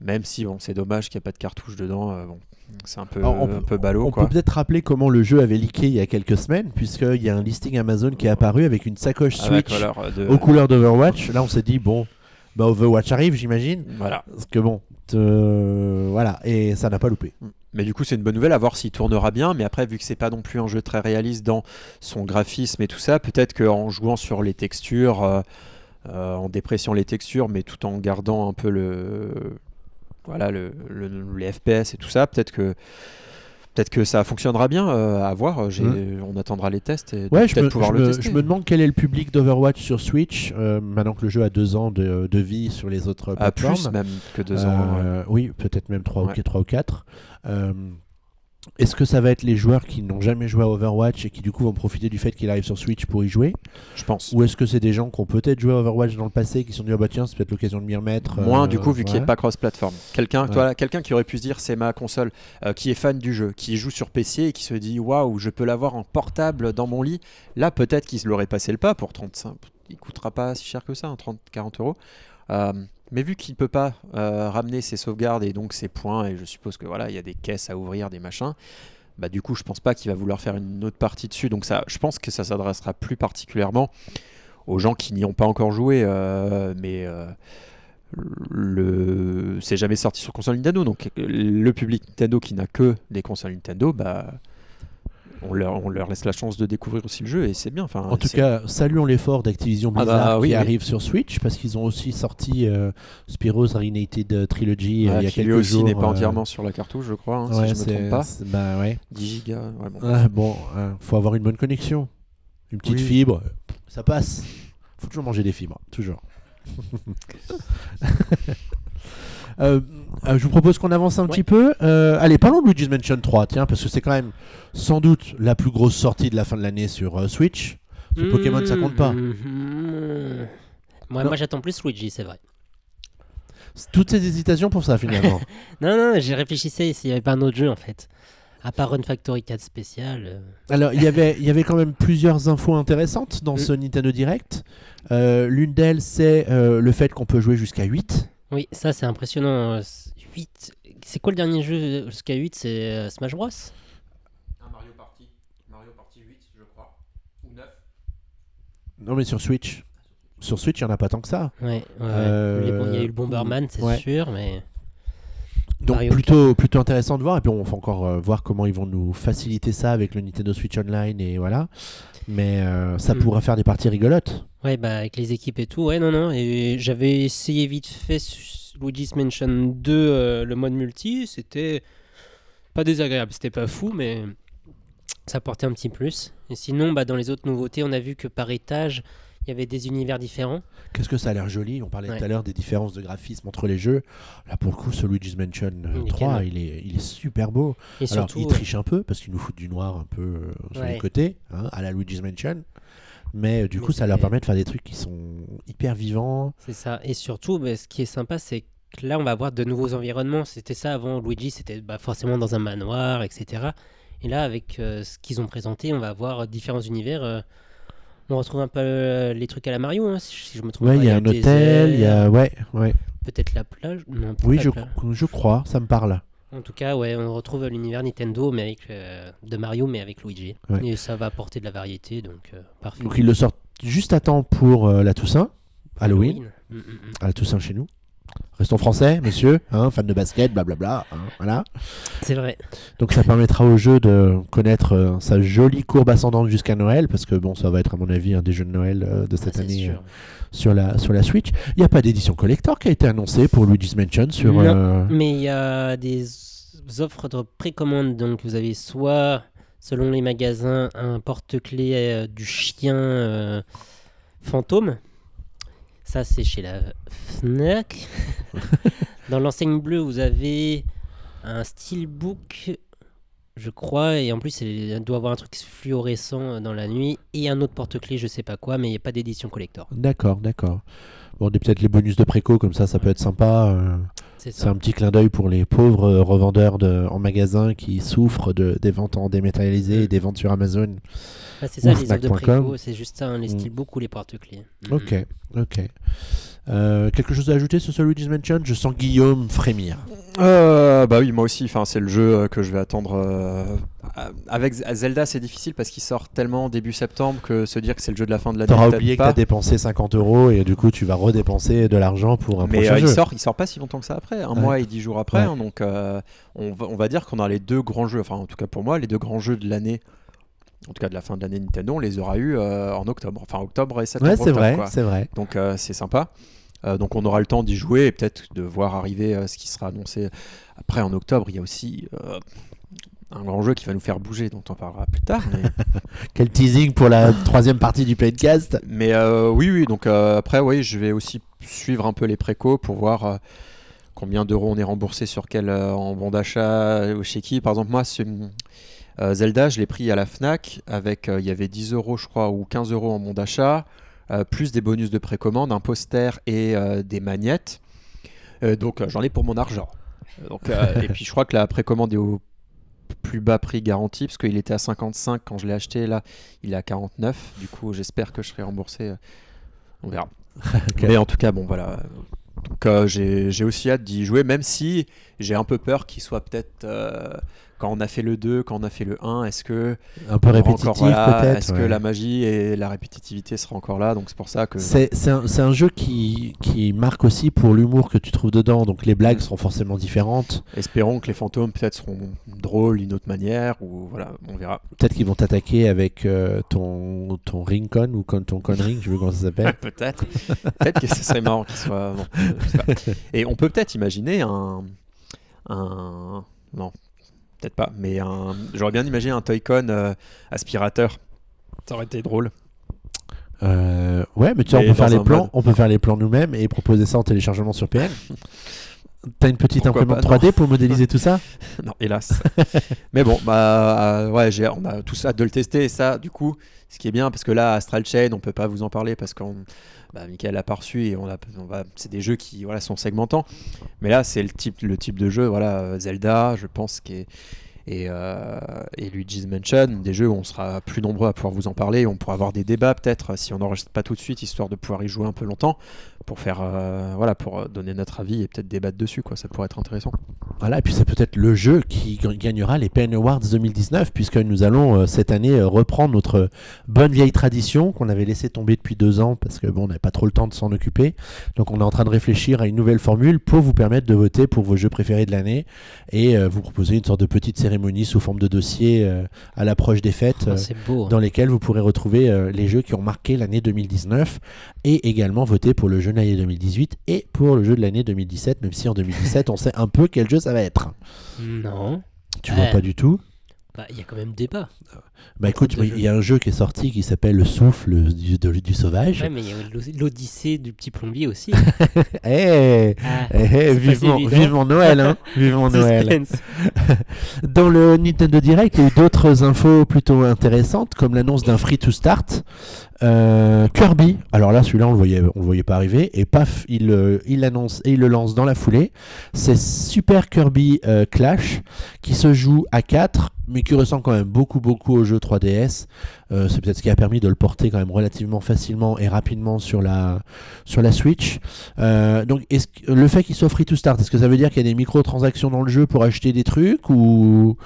Même si bon, c'est dommage qu'il n'y a pas de cartouche dedans. euh, bon, c'est un peu, Alors, on un peu ballot. On quoi. peut peut-être rappeler comment le jeu avait leaké il y a quelques semaines, puisqu'il y a un listing Amazon qui est apparu avec une sacoche Switch de- aux couleurs d'Overwatch. Là, on s'est dit, bon, bah Overwatch arrive, j'imagine. Voilà. Parce que bon, euh, voilà, et ça n'a pas loupé. Mais du coup, c'est une bonne nouvelle à voir s'il tournera bien. Mais après, vu que c'est pas non plus un jeu très réaliste dans son graphisme et tout ça, peut-être qu'en jouant sur les textures, euh, euh, en dépréciant les textures, mais tout en gardant un peu le, voilà, le, le- les FPS et tout ça, peut-être que peut-être que ça fonctionnera bien. euh, à voir. J'ai- On attendra les tests et Ouais, peut-être me, pouvoir je le me- tester. je me demande quel est le public d'Overwatch sur Switch, euh, maintenant que le jeu a deux ans de, de vie sur les autres À plateformes. plus même que deux ans. ouais. Euh, Oui, peut-être même 3 Ouais. ou 3 ou 4. Est-ce que ça va être les joueurs qui n'ont jamais joué à Overwatch et qui du coup vont profiter du fait qu'il arrive sur Switch pour y jouer Je pense. Ou est-ce que c'est des gens qui ont peut-être joué à Overwatch dans le passé qui se sont dit ah bah tiens c'est peut-être l'occasion de m'y remettre Moins euh, du coup vu qu'il ouais. n'est pas cross-platform. Quelqu'un Ouais. quelqu'un qui aurait pu se dire c'est ma console, euh, qui est fan du jeu, qui joue sur PC et qui se dit waouh je peux l'avoir en portable dans mon lit. Là peut-être qu'il se l'aurait passé le pas pour 35. Il coûtera pas si cher que ça, 30-40 euros. Euh, mais vu qu'il peut pas euh, ramener ses sauvegardes et donc ses points et je suppose que voilà il y a des caisses à ouvrir, des machins. Bah, du coup, je pense pas qu'il va vouloir faire une autre partie dessus. Donc, ça, je pense que ça s'adressera plus particulièrement aux gens qui n'y ont pas encore joué. euh, mais euh, le... c'est jamais sorti sur console Nintendo. Donc, le public Nintendo qui n'a que des consoles Nintendo, bah, on, leur, on leur laisse la chance de découvrir aussi le jeu et c'est bien. Enfin, En tout cas, saluons l'effort d'Activision Ah Blizzard bah oui, qui oui. arrive sur Switch parce qu'ils ont aussi sorti euh, Spyro's Reignited Trilogy euh, il y a qui quelques lui aussi jours. n'est pas euh, entièrement sur la cartouche, je crois, hein, ouais, si je me trompe pas. Bah ouais. 10 gigas. ouais, bon. Ah, bon, hein, faut avoir une bonne connexion. Une petite Oui. fibre, ça passe. Faut toujours manger des fibres, toujours. Euh, euh, je vous propose qu'on avance un petit peu. Euh, allez, parlons de Luigi's Mansion 3, tiens, parce que c'est quand même sans doute la plus grosse sortie de la fin de l'année sur euh, Switch. Sur Pokémon, ça compte pas. Mhm. Moi, Non. moi j'attends plus Luigi, c'est vrai. Toutes ces hésitations pour ça, finalement. Non, non, j'ai réfléchissé s'il n'y avait pas un autre jeu en fait. À part Run Factory 4 spécial. Alors, il y avait- il y avait quand même plusieurs infos intéressantes dans ce Nintendo Direct. Euh, L'une d'elles, c'est euh, le fait qu'on peut jouer jusqu'à 8. Oui, ça c'est impressionnant. c'est 8. C'est quoi le dernier jeu jusqu'à 8 C'est euh, Smash Bros? Un Mario Party. Mario Party 8, je crois. Ou 9. Non, mais sur Switch. Sur Switch, il n'y en a pas tant que ça. Ouais. Euh, bon- Il y a eu le Bomberman, c'est ouais. sûr, mais. Donc Mario plutôt, plutôt intéressant de voir. Et puis on va encore euh, voir comment ils vont nous faciliter ça avec le Nintendo Switch Online et voilà. Mais euh, ça Mm. pourrait faire des parties rigolotes. Ouais, bah avec les équipes et tout, ouais, non, non. Et j'avais essayé vite fait Luigi's Mansion 2, euh, le mode multi, c'était pas désagréable, c'était pas fou, mais ça portait un petit plus. Et sinon, bah, dans les autres nouveautés, on a vu que par étage, il y avait des univers différents. Qu'est-ce que ça a l'air joli? On parlait Ouais. tout à l'heure des différences de graphisme entre les jeux. Là, pour le coup, ce Luigi's Mansion euh, Il est 3, canon. il est, il est super beau. Et Alors, surtout, il triche un peu parce qu'il nous fout du noir un peu euh, sur Ouais. les côtés, hein, à la Luigi's Mansion. Mais euh, du Mais coup, ça leur permet de faire des trucs qui sont hyper vivants. c'est ça. Et surtout, bah, ce qui est sympa, c'est que là, on va avoir de nouveaux environnements. C'était ça avant, Luigi, c'était bah, forcément dans un manoir, etc. Et là, avec euh, ce qu'ils ont présenté, on va avoir différents univers. euh, on retrouve un peu euh, les trucs à la Mario, hein, si je me trompe Ouais, pas. il y a un hôtel, il y a. Ouais, ouais. Peut-être la plage Non, Oui, je, je crois, ça me parle. En tout cas, ouais, on retrouve l'univers Nintendo mais avec, euh, de Mario, mais avec Luigi. Ouais. Et ça va apporter de la variété, donc euh, parfait. Donc, ils le sortent juste à temps pour euh, la Toussaint, Halloween, Mm, mm, mm. à la Toussaint chez nous. Restons français, monsieur, hein, fan de basket, blablabla. hein, voilà. C'est vrai. Donc ça permettra au jeu de connaître euh, sa jolie courbe ascendante jusqu'à Noël, parce que bon, ça va être à mon avis un des jeux de Noël euh, de cette Ah, année euh, sur, la, sur la Switch. Il n'y a pas d'édition collector qui a été annoncée pour Luigi's Mansion sur... Non. euh, Mais il y a des offres de précommande. Donc vous avez soit, selon les magasins, un porte-clés euh, du chien euh, fantôme. Ça, c'est chez la Fnac. Dans l'enseigne bleue, vous avez un steelbook, je crois, et en plus, il doit avoir un truc fluorescent dans la nuit, et un autre porte-clés, je sais pas quoi, mais il n'y a pas d'édition collector. D'accord, d'accord. Bon, des- peut-être les bonus de préco, comme ça, ça peut être sympa. euh, C'est un petit clin d'œil pour les pauvres euh, revendeurs de, en magasin qui souffrent de, des ventes en dématérialisé et des ventes sur Amazon. Ah, c'est ça, les offres de préco, c'est juste ça, hein, les steelbooks ou les porte-clés. Mm, Ok, ok. Euh, quelque chose à ajouter sur ce Luigi's Mansion? Je sens Guillaume frémir. Euh, bah oui, moi aussi. Enfin, c'est le jeu euh, que je vais attendre. euh, Avec Zelda, c'est difficile parce qu'il sort tellement début septembre que se dire que c'est le jeu de la fin de l'année. T'auras oublié que t'as dépensé 50 euros et du coup tu vas redépenser de l'argent pour un Mais prochain euh, il jeu. sort, il sort pas si longtemps que ça après, un Ouais. mois et dix jours après. Ouais. hein, donc on, va, on va dire qu'on a les deux grands jeux, enfin en tout cas pour moi, les deux grands jeux de l'année, en tout cas de la fin de l'année Nintendo, on les aura eu euh, en octobre, enfin octobre et septembre. Ouais, c'est vrai, c'est vrai. Donc euh, c'est sympa. Euh, donc on aura le temps d'y jouer et peut-être de voir arriver ce qui sera annoncé. Après en octobre, il y a aussi un grand jeu qui va nous faire bouger, dont on parlera plus tard. Mais, Quel teasing pour la troisième partie du Playcast. mais, oui, oui. Donc après, oui, je vais aussi suivre un peu les précos pour voir. combien d'euros on est remboursé sur quel en bon d'achat, euh, chez qui. Par exemple, moi, ce, euh, Zelda, je l'ai pris à la Fnac avec, euh, il y avait 10 euros, je crois, ou 15 euros en bon d'achat, euh, plus des bonus de précommande, un poster et des magnettes. Donc, j'en ai pour mon argent. Donc, et puis, je crois que la précommande est au plus bas prix garanti, parce qu'il était à 55 quand je l'ai acheté. Là, il est à 49. Du coup, j'espère que je serai remboursé. On verra. Mais en tout cas, bon, voilà. Donc, euh, j'ai j'ai aussi hâte d'y jouer, même si j'ai un peu peur qu'il soit peut-être. euh, quand on a fait le 2, quand on a fait le 1, est-ce que. Un peu répétitif peut-être. Est-ce que la magie et la répétitivité sera encore là? Donc, c'est pour ça que. C'est un, jeu qui, qui marque aussi pour l'humour que tu trouves dedans, donc les blagues seront forcément différentes. Espérons que les fantômes peut-être seront drôles d'une autre manière, ou voilà, on verra. Peut-être qu'ils vont t'attaquer avec euh, ton, ton ring-con ou con- ton con-ring, je plus comment ça s'appelle. peut-être. peut-être que ce serait marrant qu'il soit. bon. Et on peut peut-être imaginer un. un non, peut-être pas, mais un. J'aurais bien imaginé un Toy-Con euh, aspirateur. Ça aurait été drôle. Euh, ouais, mais tu vois, on peut faire les plans, mode. on peut faire les plans nous-mêmes et proposer ça en téléchargement sur PN. T'as une petite Pourquoi imprimante pas, 3D pour modéliser tout ça? Non, hélas. mais bon, bah euh, ouais, j'ai- on a tous hâte de le tester. Et ça, du coup, ce qui est bien, parce que là, Astral Chain, on peut pas vous en parler parce qu'on. Bah, Michael l'a pas et on a, va, c'est des jeux qui voilà, sont segmentants. Mais là, c'est le type, de jeu, voilà, euh, Zelda, je pense, qui et, euh, et Luigi's Mansion, des jeux où on sera plus nombreux à pouvoir vous en parler. On pourra avoir des débats peut-être si on n'enregistre pas tout de suite, histoire de pouvoir y jouer un peu longtemps pour faire, euh, voilà, pour euh, donner notre avis et peut-être débattre dessus. Ça pourrait être intéressant. Voilà, et puis c'est peut-être le jeu qui gagnera les PN Awards 2019, puisque nous allons euh, cette année reprendre notre bonne vieille tradition qu'on avait laissé tomber depuis deux ans, parce que bon, on n'avait pas trop le temps de s'en occuper. Donc on est en train de réfléchir à une nouvelle formule pour vous permettre de voter pour vos jeux préférés de l'année et vous proposer une sorte de petite sous forme de dossier euh, à l'approche des fêtes. Oh, euh, beau. hein. dans lesquels vous pourrez retrouver euh, les jeux qui ont marqué l'année 2019 et également voter pour le jeu de l'année 2018 et pour le jeu de l'année 2017, même si en 2017 on sait un peu quel jeu ça va être. Non. Tu vois pas du tout Bah, il y a quand même débat. Bah écoute, il y a un jeu qui est sorti qui s'appelle Le Souffle du, de- du Sauvage. Ouais, mais il y a l'O- l'Odyssée du petit plombier aussi. Eh, Ah, eh, eh, vivement, Noël, hein vivement Noël. Dans le Nintendo Direct, il y a eu d'autres infos plutôt intéressantes, comme l'annonce d'un free to start. Euh, Kirby, alors là, celui-là, on le voyait, on le voyait pas arriver, et paf, il euh, il l'annonce et il le lance dans la foulée. C'est Super Kirby euh, Clash qui se joue à 4 mais qui ressemble quand même beaucoup beaucoup au jeu 3DS. Euh, c'est peut-être ce qui a permis de le porter quand même relativement facilement et rapidement sur la sur la Switch. Euh, donc est-ce que- le fait qu'il soit free to start, est-ce que ça veut dire qu'il y a des microtransactions dans le jeu pour acheter des trucs ou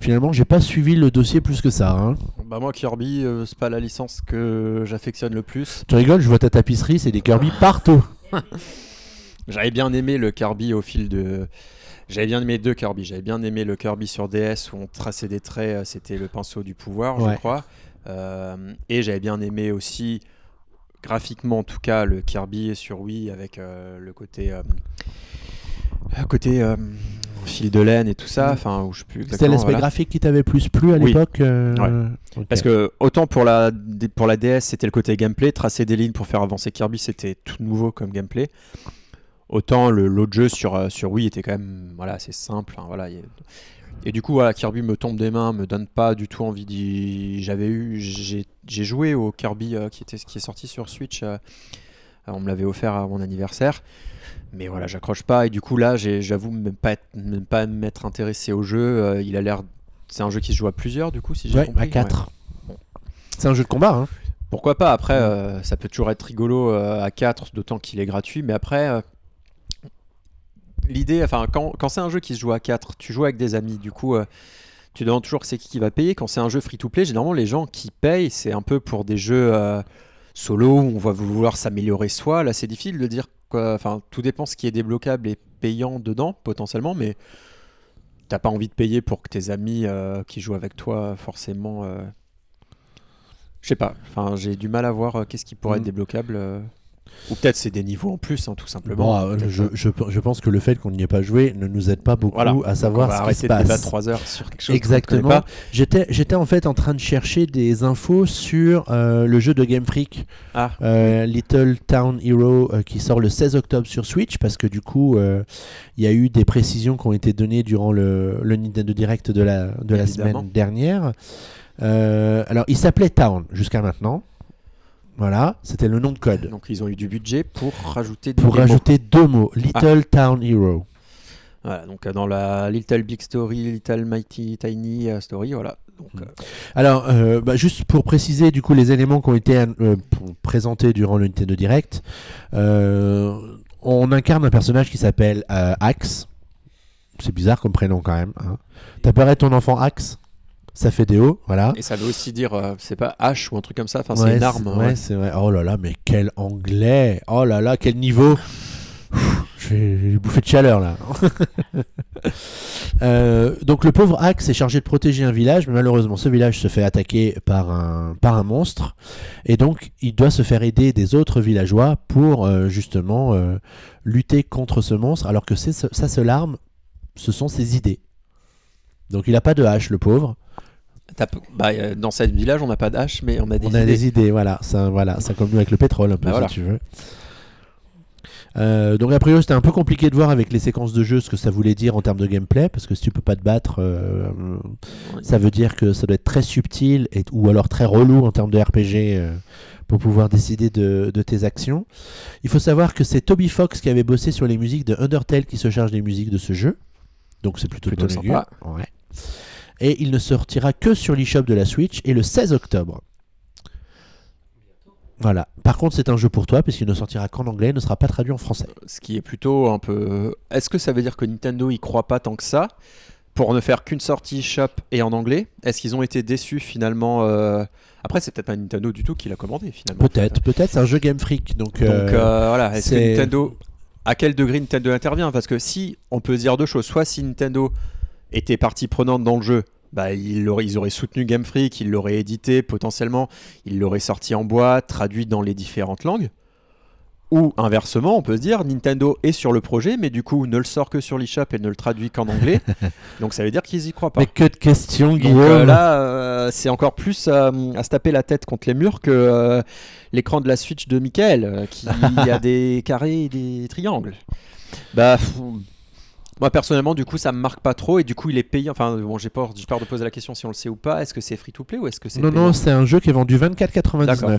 finalement j'ai pas suivi le dossier plus que ça. hein. Bah moi Kirby, euh, c'est pas la licence que j'affectionne le plus. Tu rigoles, je vois ta tapisserie, c'est des Kirby partout. J'avais bien aimé le Kirby au fil de. J'avais bien aimé deux Kirby. J'avais bien aimé le Kirby sur DS où on traçait des traits, euh, c'était le pinceau du pouvoir, Ouais. je crois. Euh, et j'avais bien aimé aussi, graphiquement en tout cas, le Kirby sur Wii avec euh, le côté. euh, fil de laine et tout ça. Enfin, où je plus C'était l'aspect voilà. graphique qui t'avait plus plu à Oui. l'époque euh. Parce que autant pour la, pour la DS, c'était le côté gameplay, tracer des lignes pour faire avancer Kirby, c'était tout nouveau comme gameplay. Autant le- l'autre jeu sur, euh, sur Wii était quand même voilà, assez simple. hein, voilà, Et du coup, voilà, Kirby me tombe des mains, me donne pas du tout envie d'y. J'avais eu, j'ai joué au Kirby euh, qui, était, qui est sorti sur Switch. euh, on me l'avait offert à mon anniversaire. Mais voilà, j'accroche pas. Et du coup, là, j'avoue même pas, être- même pas m'être intéressé au jeu. Il a l'air. C'est un jeu qui se joue à plusieurs, du coup, si j'ai Ouais, compris. à 4. Bon. C'est un jeu de combat. Hein. Pourquoi pas Après, euh, ça peut toujours être rigolo euh, à 4, d'autant qu'il est gratuit. Mais après, euh, l'idée, enfin, quand, quand c'est un jeu qui se joue à 4, tu joues avec des amis. Du coup, euh, tu demandes toujours c'est qui qui va payer. Quand c'est un jeu free-to-play, généralement, les gens qui payent, c'est un peu pour des jeux euh, solo où on va vouloir s'améliorer soi. Là, c'est difficile de dire quoi. Enfin, tout dépend ce qui est débloquable et payant dedans, potentiellement. Mais t'as pas envie de payer pour que tes amis euh, qui jouent avec toi, forcément. je sais pas. Enfin, j'ai du mal à voir qu'est-ce qui pourrait Mm. être débloquable. Ou peut-être c'est des niveaux en plus, hein, tout simplement. euh, je, pas. je, je pense que le fait qu'on n'y ait pas joué ne nous aide pas beaucoup Voilà. à savoir on va ce qui arrêter se de débattre passe. 3 heures sur quelque chose. Exactement. J'étais, j'étais en fait en train de chercher des infos sur euh, le jeu de Game Freak, Ah, euh, Little Town Hero, euh, qui sort le 16 octobre sur Switch, parce que du coup, il y a eu des précisions qui ont été données durant le, le Nintendo Direct de la, de la Évidemment. semaine dernière. Alors, il s'appelait Town jusqu'à maintenant. Voilà, c'était le nom de code. donc ils ont eu du budget pour rajouter Pour des mots. rajouter deux mots, Little Town Hero. Voilà, donc euh, dans la Little Big Story, Little Mighty Tiny euh, Story, voilà. Donc, Mm. euh, Alors, euh, bah, juste pour préciser du coup les éléments qui ont été euh, pour- présentés durant le Nintendo Direct, on incarne un personnage qui s'appelle Axe. C'est bizarre comme prénom quand même. Hein. T'appellerais ton enfant Axe Ça fait des hauts, voilà. et ça veut aussi dire, euh, c'est pas hache ou un truc comme ça, enfin Ouais, c'est une arme. Ouais, ouais. c'est vrai. Oh là là, mais quel anglais Oh là là, quel niveau Je vais je vais bouffer de chaleur là. Euh, donc le pauvre Axe est chargé de protéger un village, mais malheureusement ce village se fait attaquer par un, par un monstre, et donc il doit se faire aider des autres villageois pour euh, justement euh, lutter contre ce monstre, alors que sa seule arme, ce sont ses idées. Donc il n'a pas de hache, le pauvre. Bah, euh, dans cette village, on n'a pas hache, mais on a des On a idées. des idées, voilà. Ça, voilà, ça comme nous avec le pétrole, un peu, Bah voilà. si tu veux. Euh, donc a priori c'était un peu compliqué de voir avec les séquences de jeu ce que ça voulait dire en termes de gameplay parce que si tu peux pas te battre euh, Oui. ça veut dire que ça doit être très subtil et, ou alors très relou en termes de RPG euh, pour pouvoir décider de, de tes actions. Il faut savoir que c'est Toby Fox qui avait bossé sur les musiques de Undertale qui se charge des musiques de ce jeu donc c'est plutôt, Plutôt sympa. Ouais. Et il ne sortira que sur l'eShop de la Switch et le 16 octobre. Voilà. Par contre, c'est un jeu pour toi puisqu'il ne sortira qu'en anglais, ne sera pas traduit en français. Ce qui est plutôt un peu. Est-ce que ça veut dire que Nintendo y croit pas tant que ça pour ne faire qu'une sortie shop et en anglais? Est-ce qu'ils ont été déçus finalement euh, Après, c'est peut-être pas Nintendo du tout qui l'a commandé finalement. en fait. Peut-être, peut-être, c'est un jeu Game Freak. Donc, Donc euh, euh, voilà, est-ce que Nintendo. À quel degré Nintendo intervient? Parce que si on peut dire deux choses, soit si Nintendo était partie prenante dans le jeu, bah, ils, auraient, ils auraient soutenu Game Freak, ils l'auraient édité potentiellement, ils l'auraient sorti en boîte, traduit dans les différentes langues. Ou inversement, on peut se dire Nintendo est sur le projet, mais du coup ne le sort que sur l'eShop et ne le traduit qu'en anglais. Donc ça veut dire qu'ils y croient pas. mais que de questions, Donc Guillaume. euh, là, euh, c'est encore plus euh, à se taper la tête contre les murs que l'écran de la Switch de Michael, qui a des carrés et des triangles. Bah, pff, moi personnellement, du coup, ça me marque pas trop et du coup, il est payé. Enfin, bon, j'ai peur, j'ai peur de poser la question si on le sait ou pas. Est-ce que c'est free to play ou est-ce que c'est non, non, c'est un jeu qui est vendu 24,99. D'accord.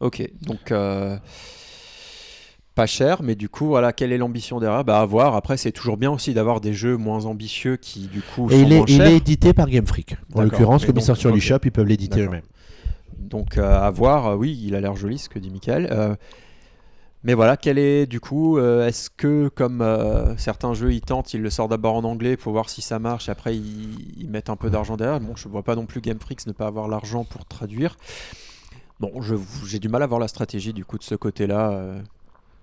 Ok, donc euh, pas cher, mais du coup, voilà, quelle est l'ambition derrière? Bah, à voir. Après, c'est toujours bien aussi d'avoir des jeux moins ambitieux qui, du coup, Et sont il est, moins il chers. est édité par Game Freak. En D'accord. l'occurrence, comme il donc, sort sur ok. l'eShop, ils peuvent l'éditer D'accord. eux-mêmes. Donc euh, à voir, euh, oui, il a l'air joli ce que dit Michael. Euh, mais voilà, quel est du coup, euh, est-ce que comme euh, certains jeux ils tentent, ils le sortent d'abord en anglais pour voir si ça marche, après ils, ils mettent un peu d'argent derrière. Bon, je vois pas non plus Game Freaks ne pas avoir l'argent pour traduire. Bon, j'ai du mal à voir la stratégie du coup de ce côté-là. euh,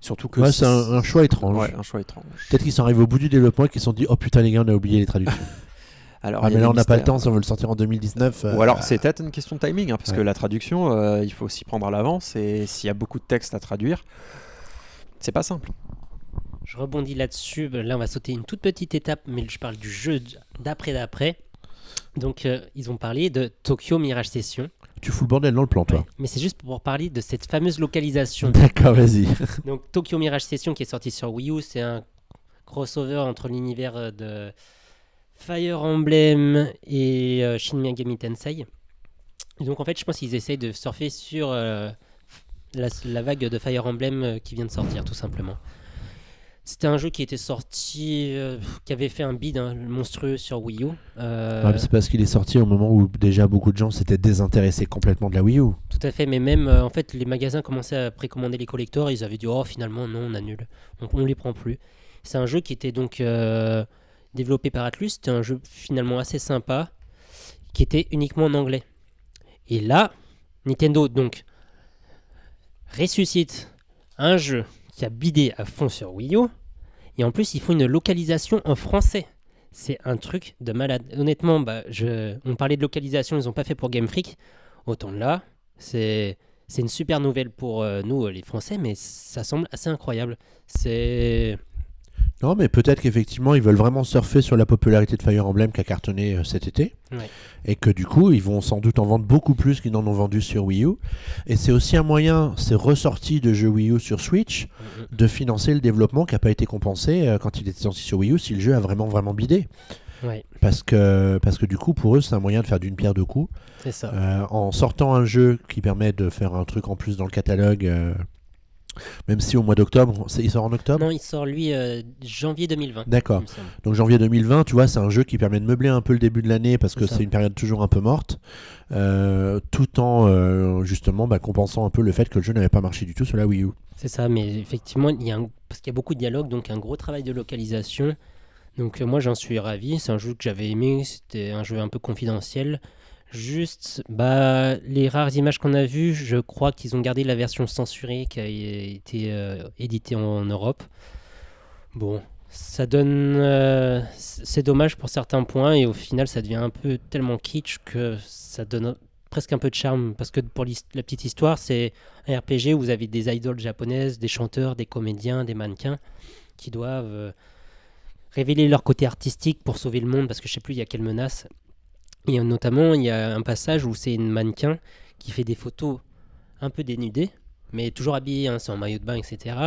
surtout que Ouais, c'est un, un choix étrange. Ouais, un choix étrange. Peut-être qu'ils sont arrivés au bout du développement et qu'ils se sont dit Oh putain, les gars, on a oublié les traductions. Alors, ah, mais là, on n'a pas le temps si on veut le sortir en 2019. euh, Ou alors c'est peut-être une question de timing, hein, parce Ouais. que la traduction, euh, il faut s'y prendre à l'avance, et s'il y a beaucoup de textes à traduire, c'est pas simple. Je rebondis là-dessus. Là, on va sauter une toute petite étape, mais je parle du jeu d'après d'après. Donc, euh, ils ont parlé de Tokyo Mirage Session. Tu fous le bordel dans le plan, toi. Ouais, Mais c'est juste pour parler de cette fameuse localisation. D'accord, vas-y. Donc, Tokyo Mirage Session qui est sorti sur Wii U, c'est un crossover entre l'univers euh, de Fire Emblem et euh, Shin Megami Tensei. Et donc, en fait, je pense qu'ils essayent de surfer sur euh, la, la vague de Fire Emblem euh, qui vient de sortir, tout simplement. C'était un jeu qui était sorti, euh, qui avait fait un bid hein, monstrueux sur Wii U. Euh, Ouais, c'est parce qu'il est sorti au moment où déjà beaucoup de gens s'étaient désintéressés complètement de la Wii U. Tout à fait, mais même euh, en fait, les magasins commençaient à précommander les collectors. Ils avaient dit oh finalement non, on annule, donc on ne les prend plus. C'est un jeu qui était donc développé par Atlus. C'était un jeu finalement assez sympa, qui était uniquement en anglais. Et là, Nintendo donc ressuscite un jeu qui a bidé à fond sur Wii U, et en plus ils font une localisation en français. C'est un truc de malade. Honnêtement, bah, on parlait de localisation, ils n'ont pas fait pour Game Freak. Autant là, c'est c'est une super nouvelle pour euh, nous, euh, les Français, mais ça semble assez incroyable. C'est. Non, mais peut-être qu'effectivement, ils veulent vraiment surfer sur la popularité de Fire Emblem qui a cartonné euh, cet été. Ouais. Et que du coup, ils vont sans doute en vendre beaucoup plus qu'ils n'en ont vendu sur Wii U. Et c'est aussi un moyen, c'est ressorti de jeux Wii U sur Switch, Mhm. de financer le développement qui n'a pas été compensé euh, quand il était sorti sur Wii U si le jeu a vraiment, vraiment bidé. Ouais, Parce que, parce que du coup, pour eux, c'est un moyen de faire d'une pierre deux coups. c'est ça. Euh, en sortant un jeu qui permet de faire un truc en plus dans le catalogue, même si au mois d'octobre, il sort en octobre non, il sort lui euh, janvier 2020. D'accord. Donc janvier 2020, tu vois, c'est un jeu qui permet de meubler un peu le début de l'année parce que C'est une période toujours un peu morte, euh, tout en euh, justement bah, compensant un peu le fait que le jeu n'avait pas marché du tout sur la Wii U. C'est ça, mais effectivement, il y a un- parce qu'il y a beaucoup de dialogues, donc un gros travail de localisation. Donc euh, moi, j'en suis ravi. C'est un jeu que j'avais aimé. C'était un jeu un peu confidentiel. Juste, bah, les rares images qu'on a vues, je crois qu'ils ont gardé la version censurée qui a été euh, éditée en Europe. Bon, ça donne, euh, c'est dommage pour certains points et au final, ça devient un peu tellement kitsch que ça donne presque un peu de charme parce que pour la petite histoire, c'est un RPG où vous avez des idoles japonaises, des chanteurs, des comédiens, des mannequins qui doivent euh, révéler leur côté artistique pour sauver le monde parce que je sais plus il y a quelle menace. Et notamment, il y a un passage où c'est une mannequin qui fait des photos un peu dénudées, mais toujours habillée, hein, c'est en maillot de bain, etc.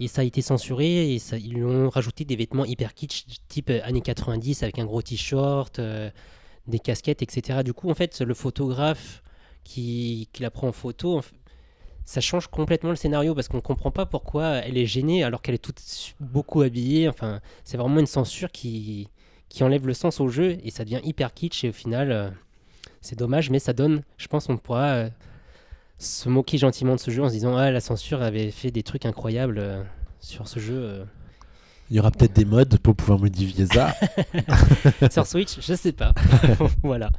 Et ça a été censuré et ils lui ont rajouté des vêtements hyper kitsch, type euh, années 90 avec un gros t-shirt, euh, des casquettes, etc. Du coup, en fait, le photographe qui, qui la prend en photo, ça change complètement le scénario parce qu'on comprend pas pourquoi elle est gênée alors qu'elle est toute beaucoup habillée. Enfin, c'est vraiment une censure qui, qui enlève le sens au jeu et ça devient hyper kitsch et au final, euh, c'est dommage, mais ça donne, je pense, on pourra euh, se moquer gentiment de ce jeu en se disant ah la censure avait fait des trucs incroyables euh, sur ce jeu. Il y aura peut-être des modes pour pouvoir modifier ça. sur Switch, je sais pas. voilà.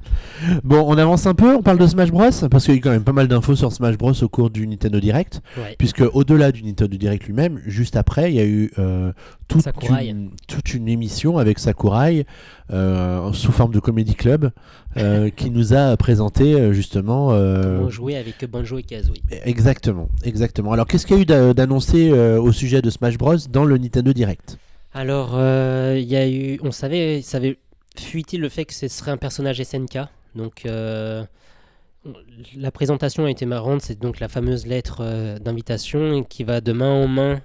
bon, on avance un peu, on parle de Smash Bros parce qu'il y a quand même pas mal d'infos sur Smash Bros au cours du Nintendo Direct. Ouais. Puisque au-delà du Nintendo Direct lui-même, juste après, il y a eu euh, toute, une, toute une émission avec Sakurai euh, sous forme de comédie club euh, qui nous a présenté euh, justement. Comment jouer avec Banjo et Kazooie. Exactement, exactement. Alors, qu'est-ce qu'il y a eu d'a- d'annoncé au sujet de Smash Bros dans le Nintendo Direct? Alors, il y a eu, on savait, ça avait fuité le fait que ce serait un personnage SNK. Donc, la présentation a été marrante. C'est donc la fameuse lettre d'invitation qui va de main en main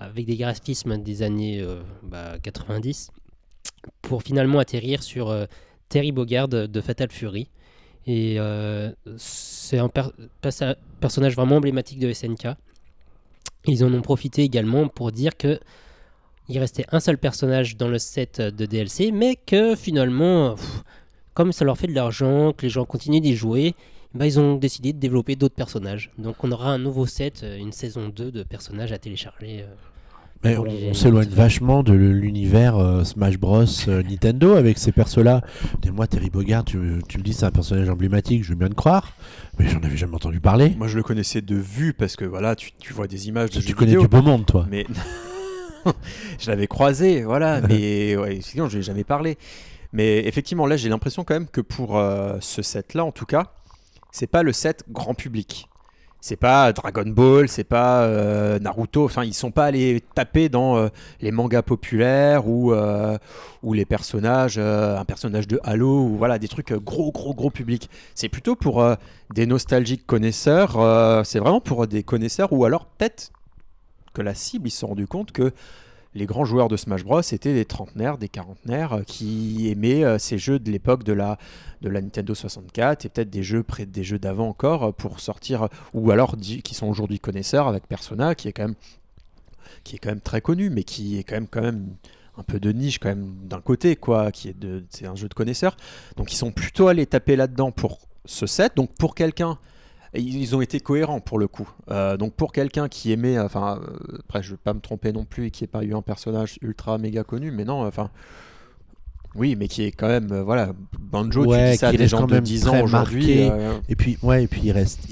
avec des graphismes des années euh, bah, 90 pour finalement atterrir sur euh, Terry Bogard de, Fatal Fury. Et euh, c'est un personnage vraiment emblématique de SNK. Ils en ont profité également pour dire que il restait un seul personnage dans le set de DLC, mais que finalement, comme ça leur fait de l'argent, que les gens continuent d'y jouer, bah, ils ont décidé de développer d'autres personnages. Donc on aura un nouveau set, une saison 2 de personnages à télécharger. Mais on, s'éloigne vachement de l'univers euh, Smash Bros euh, Nintendo avec ces persos-là. Et moi, Terry Bogard, tu, tu me dis c'est un personnage emblématique, je veux bien te croire, mais j'en avais jamais entendu parler. Moi, je le connaissais de vue parce que voilà, tu, tu vois des images de Tu, jeux connais vidéo, du beau monde, toi. mais je l'avais croisé, voilà. mais ouais, sinon, je lui ai jamais parlé. Mais effectivement, là, j'ai l'impression quand même que pour euh, ce set-là, en tout cas, c'est pas le set grand public. C'est pas Dragon Ball, c'est pas euh, Naruto. Enfin, ils sont pas allés taper dans euh, les mangas populaires ou euh, les personnages, euh, un personnage de Halo ou voilà des trucs euh, gros gros gros public. C'est plutôt pour euh, des nostalgiques connaisseurs. euh, c'est vraiment pour des connaisseurs ou alors peut-être que la cible, ils se sont rendus compte que les grands joueurs de Smash Bros. étaient des trentenaires, des quarantenaires euh, qui aimaient euh, ces jeux de l'époque de la, de la Nintendo 64 et peut-être des jeux près des jeux d'avant encore euh, pour sortir ou alors qui sont aujourd'hui connaisseurs avec Persona qui est quand même qui est quand même très connu mais qui est quand même quand même un peu de niche quand même d'un côté quoi qui est de c'est un jeu de connaisseurs. Donc ils sont plutôt allés taper là-dedans pour ce set. Donc pour quelqu'un ils ont été cohérents pour le coup. Euh, donc pour quelqu'un qui aimait, enfin, euh, après je vais pas me tromper non plus et qui n'ait pas eu un personnage ultra méga connu, mais non, enfin, oui, mais qui est quand même, euh, voilà, Banjo, Ouais, tu dis ça à qui des gens quand de même 10 très ans aujourd'hui. euh, Et puis, ouais, et puis il reste.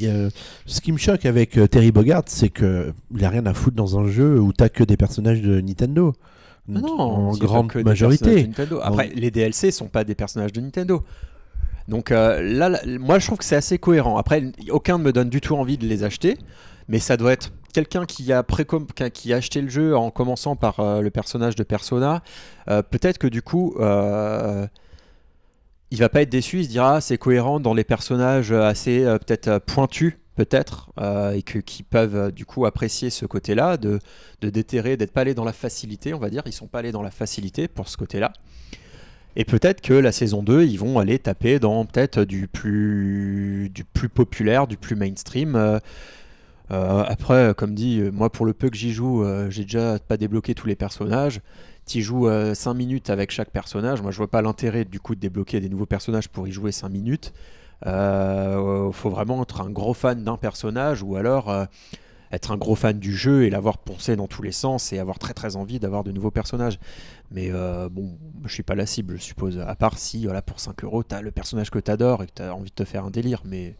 ce qui me choque avec euh, Terry Bogard, c'est que il a rien à foutre dans un jeu où t'as que des personnages de Nintendo. non, en grande majorité. de Nintendo. Après, les DLC sont pas des personnages de Nintendo. Donc euh, là, moi je trouve que c'est assez cohérent. Après, aucun ne me donne du tout envie de les acheter, mais ça doit être quelqu'un qui a qui- a acheté le jeu en commençant par euh, le personnage de Persona. Euh, Peut-être que du coup, il va pas être déçu. Il se dira, ah, c'est cohérent dans les personnages assez peut-être pointus, peut-être, et que qui peuvent du coup apprécier ce côté-là de de déterrer, d'être pas allé dans la facilité, on va dire. Ils sont pas allés dans la facilité pour ce côté-là. Et peut-être que la saison 2, ils vont aller taper dans peut-être du plus, du plus populaire, du plus mainstream. Euh, euh, après, comme dit, euh, moi pour le peu que j'y joue, euh, j'ai déjà pas débloqué tous les personnages. Tu joues 5 minutes avec chaque personnage. Moi, je vois pas l'intérêt du coup de débloquer des nouveaux personnages pour y jouer 5 minutes. Euh, faut vraiment être un gros fan d'un personnage ou alors euh, être un gros fan du jeu et l'avoir poncé dans tous les sens et avoir très très envie d'avoir de nouveaux personnages. Mais euh, bon, je suis pas la cible, je suppose. À part si, voilà, pour 5 euros, t'as le personnage que t'adores et que t'as envie de te faire un délire. Mais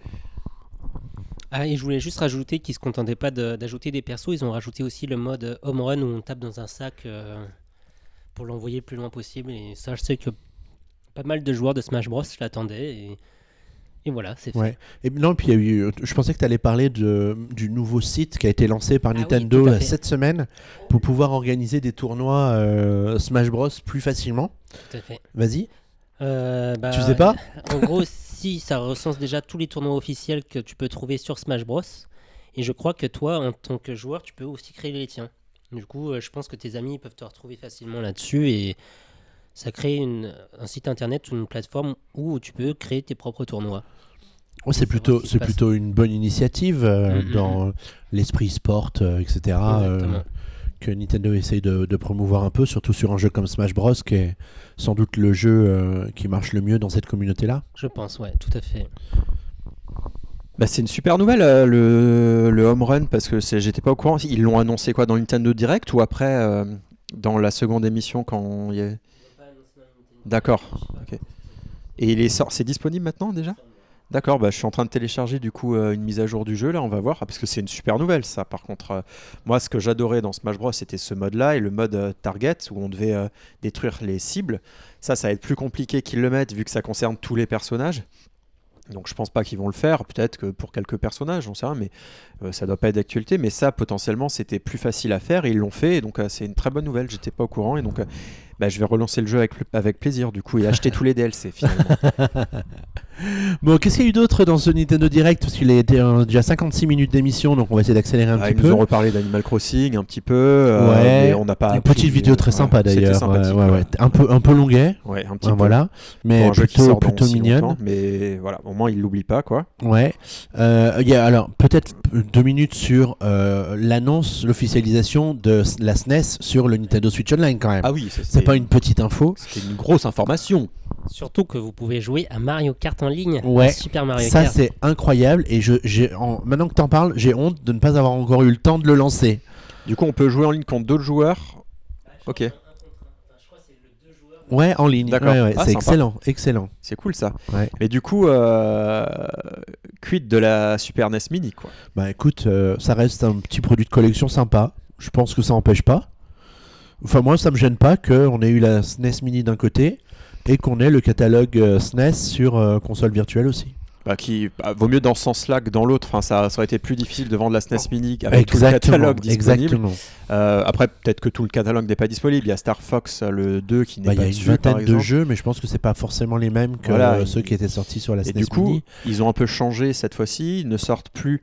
Ah, et je voulais juste rajouter qu'ils se contentaient pas d'ajouter des persos, ils ont rajouté aussi le mode euh, home run où on tape dans un sac euh, pour l'envoyer le plus loin possible. Et ça, je sais que pas mal de joueurs de Smash Bros l'attendaient. Et, et voilà, c'est fait. Ouais. Et non, puis il y a eu. Je pensais que tu allais parler de, du nouveau site qui a été lancé par Ah Nintendo cette semaine pour pouvoir organiser des tournois euh, Smash Bros plus facilement. Tout à fait. Vas-y. Euh, bah, Tu sais pas En gros, si ça recense déjà tous les tournois officiels que tu peux trouver sur Smash Bros. Et je crois que toi, en tant que joueur, tu peux aussi créer les tiens. Du coup, euh, je pense que tes amis peuvent te retrouver facilement là-dessus et ça crée une- un site internet ou une plateforme où tu peux créer tes propres tournois. Ouais, c'est plutôt, c'est plutôt une bonne initiative euh, Mm, mm, dans l'esprit sport, euh, etc. euh, que Nintendo essaye de, de promouvoir un peu, surtout sur un jeu comme Smash Bros, qui est sans doute le jeu euh, qui marche le mieux dans cette communauté-là. Je pense, ouais, tout à fait. bah, c'est une super nouvelle, euh, le, le home run, parce que c'est- j'étais pas au courant. Ils l'ont annoncé quoi dans Nintendo Direct ou après euh, dans la seconde émission quand il y a... D'accord. ok. Et il est sort, c'est disponible maintenant déjà? D'accord, bah, je suis en train de télécharger du coup euh, une mise à jour du jeu là, on va voir, parce que c'est une super nouvelle ça. Par contre, euh, moi ce que j'adorais dans Smash Bros c'était ce mode-là et le mode euh, target où on devait détruire les cibles. Ça, ça va être plus compliqué qu'ils le mettent vu que ça concerne tous les personnages. Donc je pense pas qu'ils vont le faire, peut-être que pour quelques personnages, j'en sais rien, mais ça doit pas être d'actualité. Mais ça, potentiellement, c'était plus facile à faire ils l'ont fait, et donc c'est une très bonne nouvelle. J'étais pas au courant, et donc bah, je vais relancer le jeu avec, avec plaisir du coup et acheter tous les DLC finalement. Bon, qu'est-ce qu'il y a eu d'autre dans ce Nintendo Direct? Parce qu'il a été euh, déjà 56 minutes d'émission, donc on va essayer d'accélérer un Ah, petit ils nous peu. ont reparlé d'Animal Crossing un petit peu, euh, Ouais. mais on n'a pas. Une appris- petite vidéo très ouais, sympa c'était d'ailleurs. ouais, ouais, ouais. ouais. Un peu, un peu longuet. Ouais, un petit Ouais, peu. voilà, mais plutôt, plutôt mignonne. mais voilà, au moins il l'oublie pas quoi. Ouais. Euh, y a alors peut-être deux minutes sur euh, l'annonce, l'officialisation de la SNES sur le Nintendo Switch Online quand même. Ah oui, C'est pas une petite info. C'était une grosse information. Surtout que vous pouvez jouer à Mario Kart en ligne. Ouais. Super Mario Ça Kart. c'est incroyable et je, j'ai, en- maintenant que t'en parles, j'ai honte de ne pas avoir encore eu le temps de le lancer. Du coup, on peut jouer en ligne contre d'autres joueurs. Ok, Ouais, en ligne. D'accord. Ouais, ouais, Ah, c'est sympa. excellent, excellent. c'est cool ça. Ouais. Mais du coup, euh, quid de la Super NES Mini quoi? Bah écoute, euh, ça reste un petit produit de collection sympa. Je pense que ça n'empêche pas. Enfin moi, ça me gêne pas qu'on ait eu la SNES Mini d'un côté et qu'on ait le catalogue euh, SNES sur euh, console virtuelle aussi. bah, qui bah, vaut mieux dans ce sens-là que dans l'autre. Enfin, ça, ça aurait été plus difficile de vendre la SNES Mini avec tout le catalogue disponible. exactement. Euh, après, peut-être que tout le catalogue n'est pas disponible. Il y a Star Fox le 2 qui n'est Bah, Il pas y a une vingtaine de jeux, mais je pense que c'est pas forcément les mêmes que Voilà, euh, il- ceux qui étaient sortis sur la Et SNES du coup, Mini. ils ont un peu changé cette fois-ci. Ils ne sortent plus.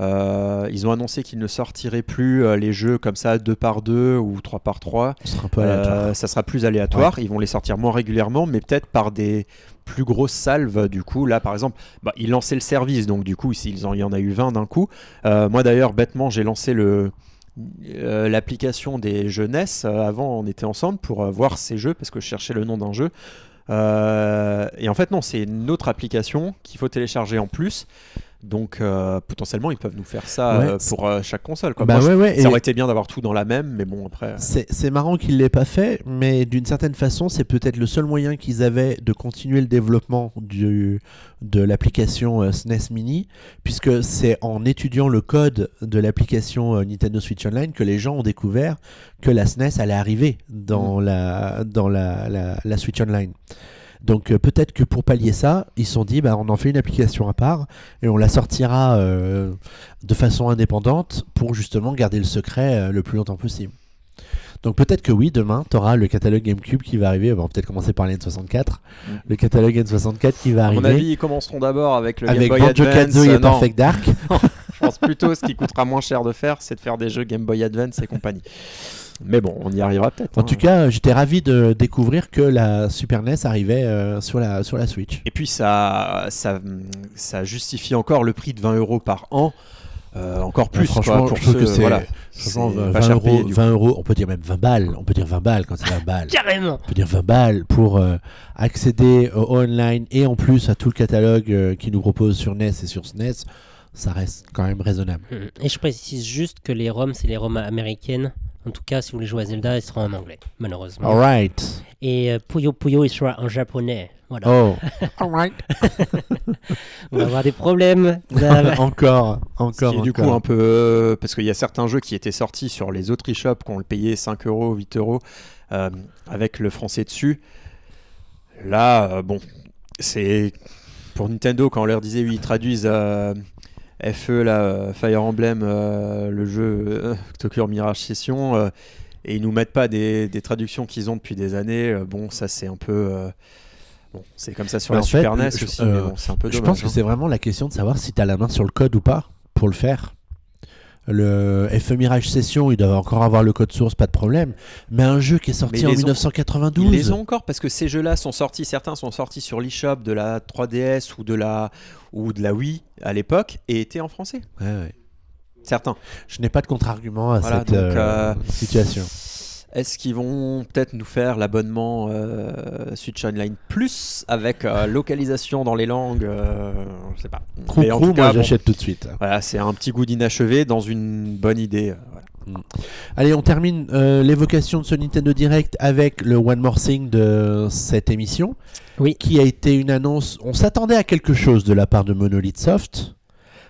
Euh, ils ont annoncé qu'ils ne sortiraient plus euh, les jeux comme ça deux par deux ou trois par trois. Sera. Euh, ça sera plus aléatoire. Ils vont les sortir moins régulièrement, mais peut-être par des plus grosses salves. Du coup, là, par exemple, bah, ils lançaient le service, donc du coup, s'ils en- il y en a eu 20 d'un coup. Moi, d'ailleurs, bêtement, j'ai lancé le euh, l'application des jeux NES. Euh, avant, on était ensemble pour euh, voir ces jeux parce que je cherchais le nom d'un jeu. Et en fait, non, c'est une autre application qu'il faut télécharger en plus. Donc, euh, potentiellement, ils peuvent nous faire ça Ouais, euh, pour euh, chaque console. Quoi. Bah Moi, je- ouais, ouais, et- Ça aurait été bien d'avoir tout dans la même, mais bon, après. C'est marrant qu'ils ne l'aient pas fait, mais d'une certaine façon, c'est peut-être le seul moyen qu'ils avaient de continuer le développement du, de l'application SNES Mini, puisque c'est en étudiant le code de l'application Nintendo Switch Online que les gens ont découvert que la SNES allait arriver dans, la, dans la, la- la Switch Online. Donc euh, peut-être que pour pallier ça, ils se sont dit bah, on en fait une application à part et on la sortira euh, de façon indépendante pour justement garder le secret euh, le plus longtemps possible. Donc peut-être que oui, demain, tu auras le catalogue GameCube qui va arriver. On va peut-être commencer par l'N64. Mm. Le catalogue N64 qui va À mon arriver. avis, ils commenceront d'abord avec le avec Game Boy Banjo Advance. Kazooie et non, Perfect Dark. je pense plutôt ce qui coûtera moins cher de faire, c'est de faire des jeux Game Boy Advance et compagnie. Mais bon, on y arrivera peut-être. En hein. tout cas, j'étais ravi de découvrir que la Super NES arrivait euh, sur, la, sur la Switch. Et puis ça, ça, ça justifie encore le prix de 20 euros par an. euh, encore plus, franchement, quoi, pour je trouve ceux, que c'est- voilà, Franchement, c'est 20, pas cher euros, payé, du 20 euros, on peut dire même 20 balles. On peut dire 20 balles quand c'est 20 balles. Carrément On peut dire 20 balles pour euh, accéder au online et en plus à tout le catalogue euh, qu'ils nous proposent sur NES et sur SNES. Ça reste quand même raisonnable. Et je précise juste que les ROM, c'est les ROM américaines. En tout cas, si vous voulez jouer à Zelda, il sera en anglais, malheureusement. Alright. Et euh, Puyo Puyo, il sera en japonais. Voilà. Oh. Alright. On va avoir des problèmes. Encore, Ce encore, qui est du coup un peu. euh, parce qu'il y a certains jeux qui étaient sortis sur les autres eShops qu'on le payait 5 euros, 8 euros, euh, avec le français dessus. Là, euh, bon, c'est. Pour Nintendo, quand on leur disait, oui, ils traduisent euh, FE, là, euh, Fire Emblem, euh, le jeu euh, Tokyo Mirage Session, et ils nous mettent pas des, des traductions qu'ils ont depuis des années, bon, ça c'est un peu. Bon, c'est comme ça sur Mais la fait, Super NES je- aussi, mais bon, c'est un peu Je dommage. pense que hein. c'est vraiment la question de savoir si tu as la main sur le code ou pas pour le faire. Le FE Mirage Session, il doit encore avoir le code source, pas de problème. Mais un jeu qui est sorti ils en les ont- 1992. Ils les ont encore parce que ces jeux-là sont sortis, certains sont sortis sur l'eShop de la 3DS ou de la, ou de la Wii à l'époque et étaient en français. Ouais, ouais. Certains. Je n'ai pas de contre-argument à Voilà, cette donc, euh, euh, situation. Est-ce qu'ils vont peut-être nous faire l'abonnement euh, Switch Online Plus avec euh, localisation dans les langues euh, Je sais pas. Crou, Mais en crou, tout cas, moi bon, j'achète tout de suite. voilà, c'est un petit goût d'inachevé dans une bonne idée. euh, voilà. Allez, on termine euh, l'évocation de ce Nintendo Direct avec le One More Thing de cette émission. Oui. Qui a été une annonce. On s'attendait à quelque chose de la part de Monolith Soft.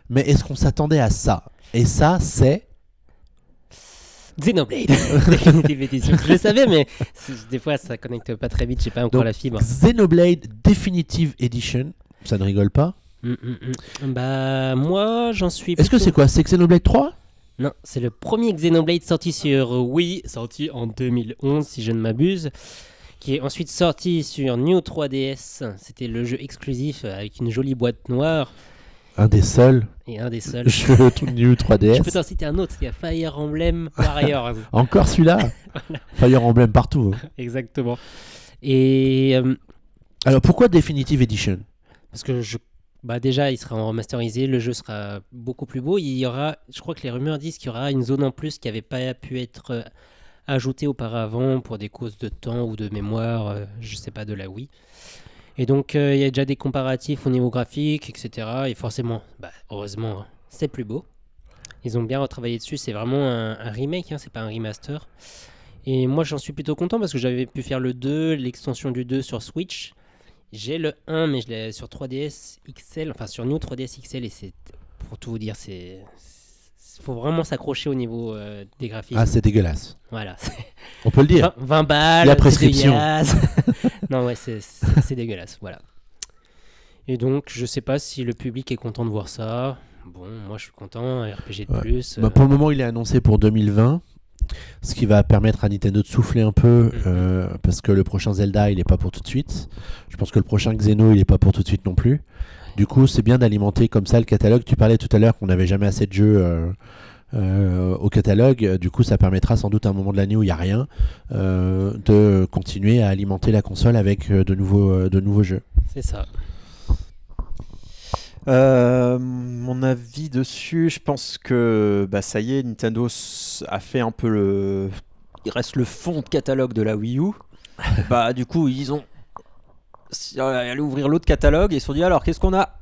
Mais est-ce qu'on s'attendait à ça? Et ça, c'est. Xenoblade Definitive Edition. Je le savais, mais des fois ça connecte pas très vite, j'ai pas encore Donc, la fibre. Xenoblade Definitive Edition. Ça ne rigole pas. Mm, mm, mm. Bah, moi j'en suis. Est-ce que c'est quoi? C'est Xenoblade 3 Non, c'est le premier Xenoblade sorti sur Wii, sorti en 2011 si je ne m'abuse, qui est ensuite sorti sur New 3DS. C'était le jeu exclusif avec une jolie boîte noire Un des seuls et un des seuls. jeux New Je peux 3DS. t'en citer un autre, il y a Fire Emblem Warriors. Encore celui-là Fire Emblem partout. hein. Exactement. Et euh, Alors pourquoi Definitive Edition? Parce que je bah déjà il sera en remasterisé, le jeu sera beaucoup plus beau, il y aura je crois que les rumeurs disent qu'il y aura une zone en plus qui n'avait pas pu être euh, ajoutée auparavant pour des causes de temps ou de mémoire, euh, je sais pas de la Wii. Et donc euh, il y a déjà des comparatifs au niveau graphique, etc. Et forcément, bah, heureusement, hein, c'est plus beau. Ils ont bien retravaillé dessus, c'est vraiment un, un remake, hein, c'est pas un remaster. Et moi j'en suis plutôt content parce que j'avais pu faire le 2, l'extension du 2 sur Switch. J'ai le 1, mais je l'ai sur 3DS XL, enfin sur New 3DS XL, et c'est, pour tout vous dire, c'est. Il faut vraiment s'accrocher au niveau euh, des graphismes. Ah, c'est dégueulasse. voilà. On peut le dire. 20, 20 balles, La c'est prescription. non, ouais, c'est, dégueulasse, voilà. Et donc, je sais pas si le public est content de voir ça. Bon, moi je suis content, RPG de Ouais. plus. Bah, euh, pour le moment, il est annoncé pour 2020, ce qui va permettre à Nintendo de souffler un peu, Mhm. euh, parce que le prochain Zelda, il n'est pas pour tout de suite. Je pense que le prochain Xeno, il n'est pas pour tout de suite non plus. Du coup, c'est bien d'alimenter comme ça le catalogue. Tu parlais tout à l'heure qu'on n'avait jamais assez de jeux euh, euh, au catalogue. Du coup, ça permettra sans doute à un moment de l'année où il n'y a rien, euh, de continuer à alimenter la console avec euh, de, nouveaux, euh, de nouveaux jeux. c'est ça. Euh, mon avis dessus, je pense que bah, ça y est, Nintendo a fait un peu le. Il reste le fond de catalogue de la Wii U. bah, du coup, ils ont. Ils allaient ouvrir l'autre catalogue et ils se sont dit alors, qu'est-ce qu'on a?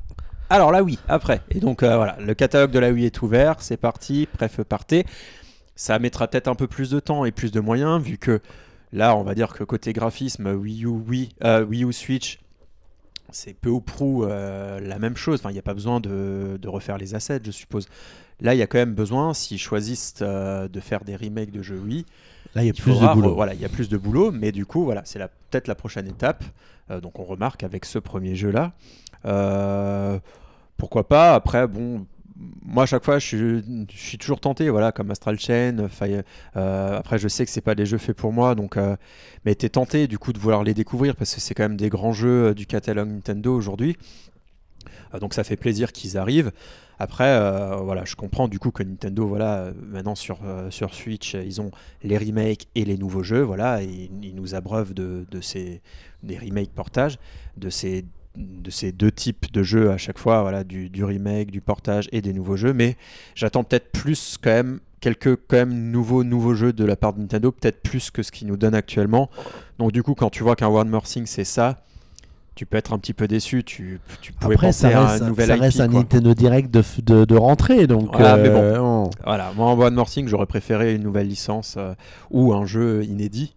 Alors, la Wii, après. Et donc, euh, voilà, le catalogue de la Wii est ouvert, c'est parti, bref, partez. Ça mettra peut-être un peu plus de temps et plus de moyens, vu que là, on va dire que côté graphisme, Wii U, Wii, euh, Wii U Switch, c'est peu ou prou euh, la même chose. Enfin, il n'y a pas besoin de, de refaire les assets, je suppose. Là, il y a quand même besoin, s'ils choisissent de faire des remakes de jeux Wii, Là, il y a il plus de boulot. voilà, il y a plus de boulot, mais du coup, voilà, c'est peut-être la prochaine étape. Euh, donc, on remarque avec ce premier jeu-là. Euh, pourquoi pas Après, bon, moi, à chaque fois, je suis, toujours tenté, voilà, comme Astral Chain. Euh, après, je sais que c'est pas des jeux faits pour moi, donc, euh, mais t'es tenté du coup de vouloir les découvrir parce que c'est quand même des grands jeux euh, du catalogue Nintendo aujourd'hui. Donc, ça fait plaisir qu'ils arrivent. Après, voilà, je comprends du coup que Nintendo, voilà, maintenant sur, sur Switch, ils ont les remakes et les nouveaux jeux, voilà, ils nous abreuvent de, de ces des remakes portages, de ces de ces deux types de jeux à chaque fois, voilà, du, du remake, du portage et des nouveaux jeux, mais j'attends peut-être plus quand même quelques quand même nouveaux nouveaux jeux de la part de Nintendo, peut-être plus que ce qu'ils nous donnent actuellement. Donc du coup, quand tu vois qu'un One More Thing c'est ça, tu peux être un petit peu déçu. Tu, tu pouvais Après, penser ça à reste, un nouvel ça IP, reste un quoi. Nintendo Direct de, de, de rentrée, donc. Voilà, mais bon. euh, on- Voilà, moi en One More Thing, j'aurais préféré une nouvelle licence euh, ou un jeu inédit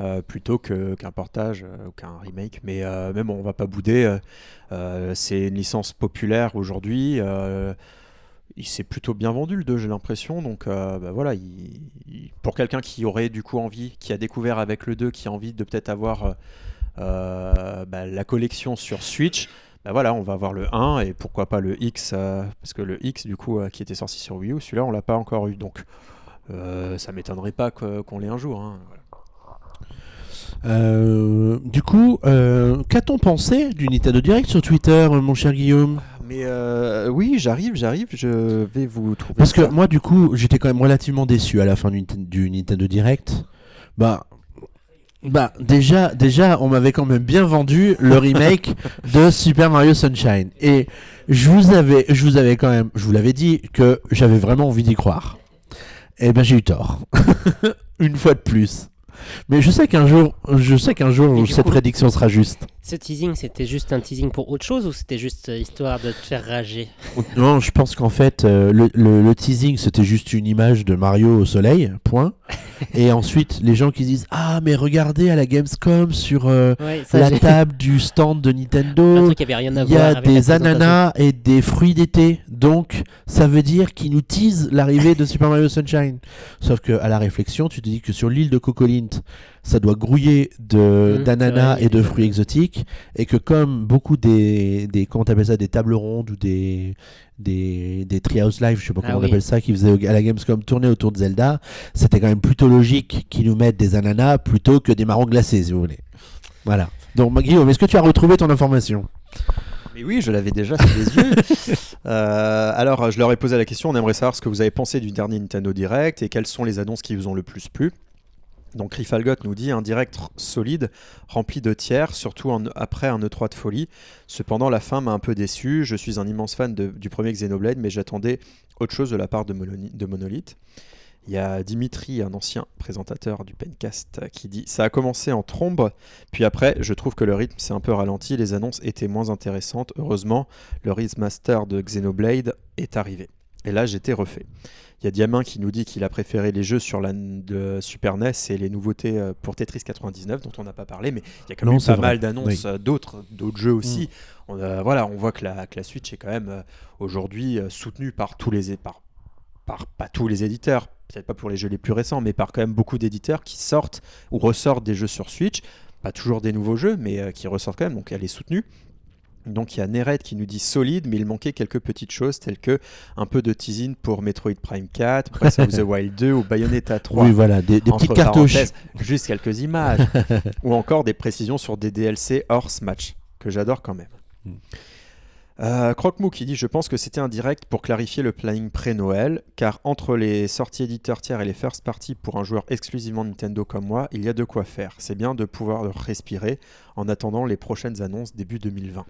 euh, plutôt qu'un portage euh, ou qu'un remake. Mais, euh, bon, on va pas bouder. c'est une licence populaire aujourd'hui. il s'est plutôt bien vendu le 2, j'ai l'impression. Donc bah voilà, il- il- pour quelqu'un qui aurait du coup envie, qui a découvert avec le 2, qui a envie de peut-être avoir bah, la collection sur Switch. Bah voilà, on va avoir le 1 et pourquoi pas le X, parce que le X du coup qui était sorti sur Wii U, celui-là on l'a pas encore eu, donc ça m'étonnerait pas qu'on l'ait un jour. hein. Euh, du coup, euh, qu'a-t-on pensé du Nintendo Direct sur Twitter, mon cher Guillaume? Mais euh, oui, j'arrive, j'arrive, je vais vous trouver. Parce que moi, du coup, j'étais quand même relativement déçu à la fin du, du Nintendo Direct. Bah, bah déjà, déjà, on m'avait quand même bien vendu le remake de Super Mario Sunshine. Et je vous avais, je vous avais quand même, je vous l'avais dit que j'avais vraiment envie d'y croire. Et ben j'ai eu tort, une fois de plus. Mais je sais qu'un jour, je sais qu'un jour, cette coup- prédiction sera juste. Ce teasing, c'était juste un teasing pour autre chose ou c'était juste euh, histoire de te faire rager? Non, je pense qu'en fait, euh, le, le- le teasing, c'était juste une image de Mario au soleil, point. Et ensuite, les gens qui disent Ah, mais regardez à la Gamescom sur euh, Ouais, ça, la table du stand de Nintendo, il y a des ananas et des fruits d'été. Donc, ça veut dire qu'ils nous teasent l'arrivée de Super Mario Sunshine. Sauf que à la réflexion, tu te dis que sur l'île de Ça doit grouiller de Mmh, d'ananas ouais, et de fruits exotiques, et que comme beaucoup des, des comment t'appelles ça, des tables rondes ou des des, des Treehouse Live, je sais pas Ah comment on oui. appelle ça, qui faisaient à la Gamescom tourner autour de Zelda, c'était quand même plutôt logique qu'ils nous mettent des ananas plutôt que des marrons glacés, si vous voulez. Voilà. Donc Guillaume, est-ce que tu as retrouvé ton information? Mais oui, je l'avais déjà sous les yeux. Euh, alors, je leur ai posé la question on aimerait savoir ce que vous avez pensé du dernier Nintendo Direct et quelles sont les annonces qui vous ont le plus plu. Donc, Rifalgot nous dit un direct solide, rempli de tiers, surtout après un E3 de folie. Cependant, la fin m'a un peu déçu. Je suis un immense fan du premier Xenoblade, mais j'attendais autre chose de la part de, Monoli- de Monolith. Il y a Dimitri, un ancien présentateur du Pencast, qui dit Ça a commencé en trombe, puis après, je trouve que le rythme s'est un peu ralenti, les annonces étaient moins intéressantes. Heureusement, le Master de Xenoblade est arrivé. Et là, j'étais refait. Il y a Diamin qui nous dit qu'il a préféré les jeux sur la de Super NES et les nouveautés euh, pour Tetris 99, dont on n'a pas parlé, mais il y a quand même Non, eu c'est pas vrai. mal d'annonces Oui. euh, d'autres, d'autres jeux aussi. On a- voilà, on voit que la, que la Switch est quand même euh, aujourd'hui euh, soutenue par tous les par, par pas tous les éditeurs, peut-être pas pour les jeux les plus récents, mais par quand même beaucoup d'éditeurs qui sortent ou ressortent des jeux sur Switch. Pas toujours des nouveaux jeux, mais euh, qui ressortent quand même, donc elle est soutenue. Donc il y a Neret qui nous dit solide, mais il manquait quelques petites choses telles que un peu de teasing pour Metroid Prime 4, Breath of the Wild 2 ou Bayonetta 3. Oui, voilà, des, petites cartouches. parenthèses, juste quelques images. ou encore des précisions sur des DLC hors Smash, que j'adore quand même. Mm. Euh, Croque-Mou qui dit Je pense que c'était un direct pour clarifier le planning pré-Noël, car entre les sorties éditeurs tiers et les first parties pour un joueur exclusivement Nintendo comme moi, il y a de quoi faire. C'est bien de pouvoir respirer en attendant les prochaines annonces début 2020.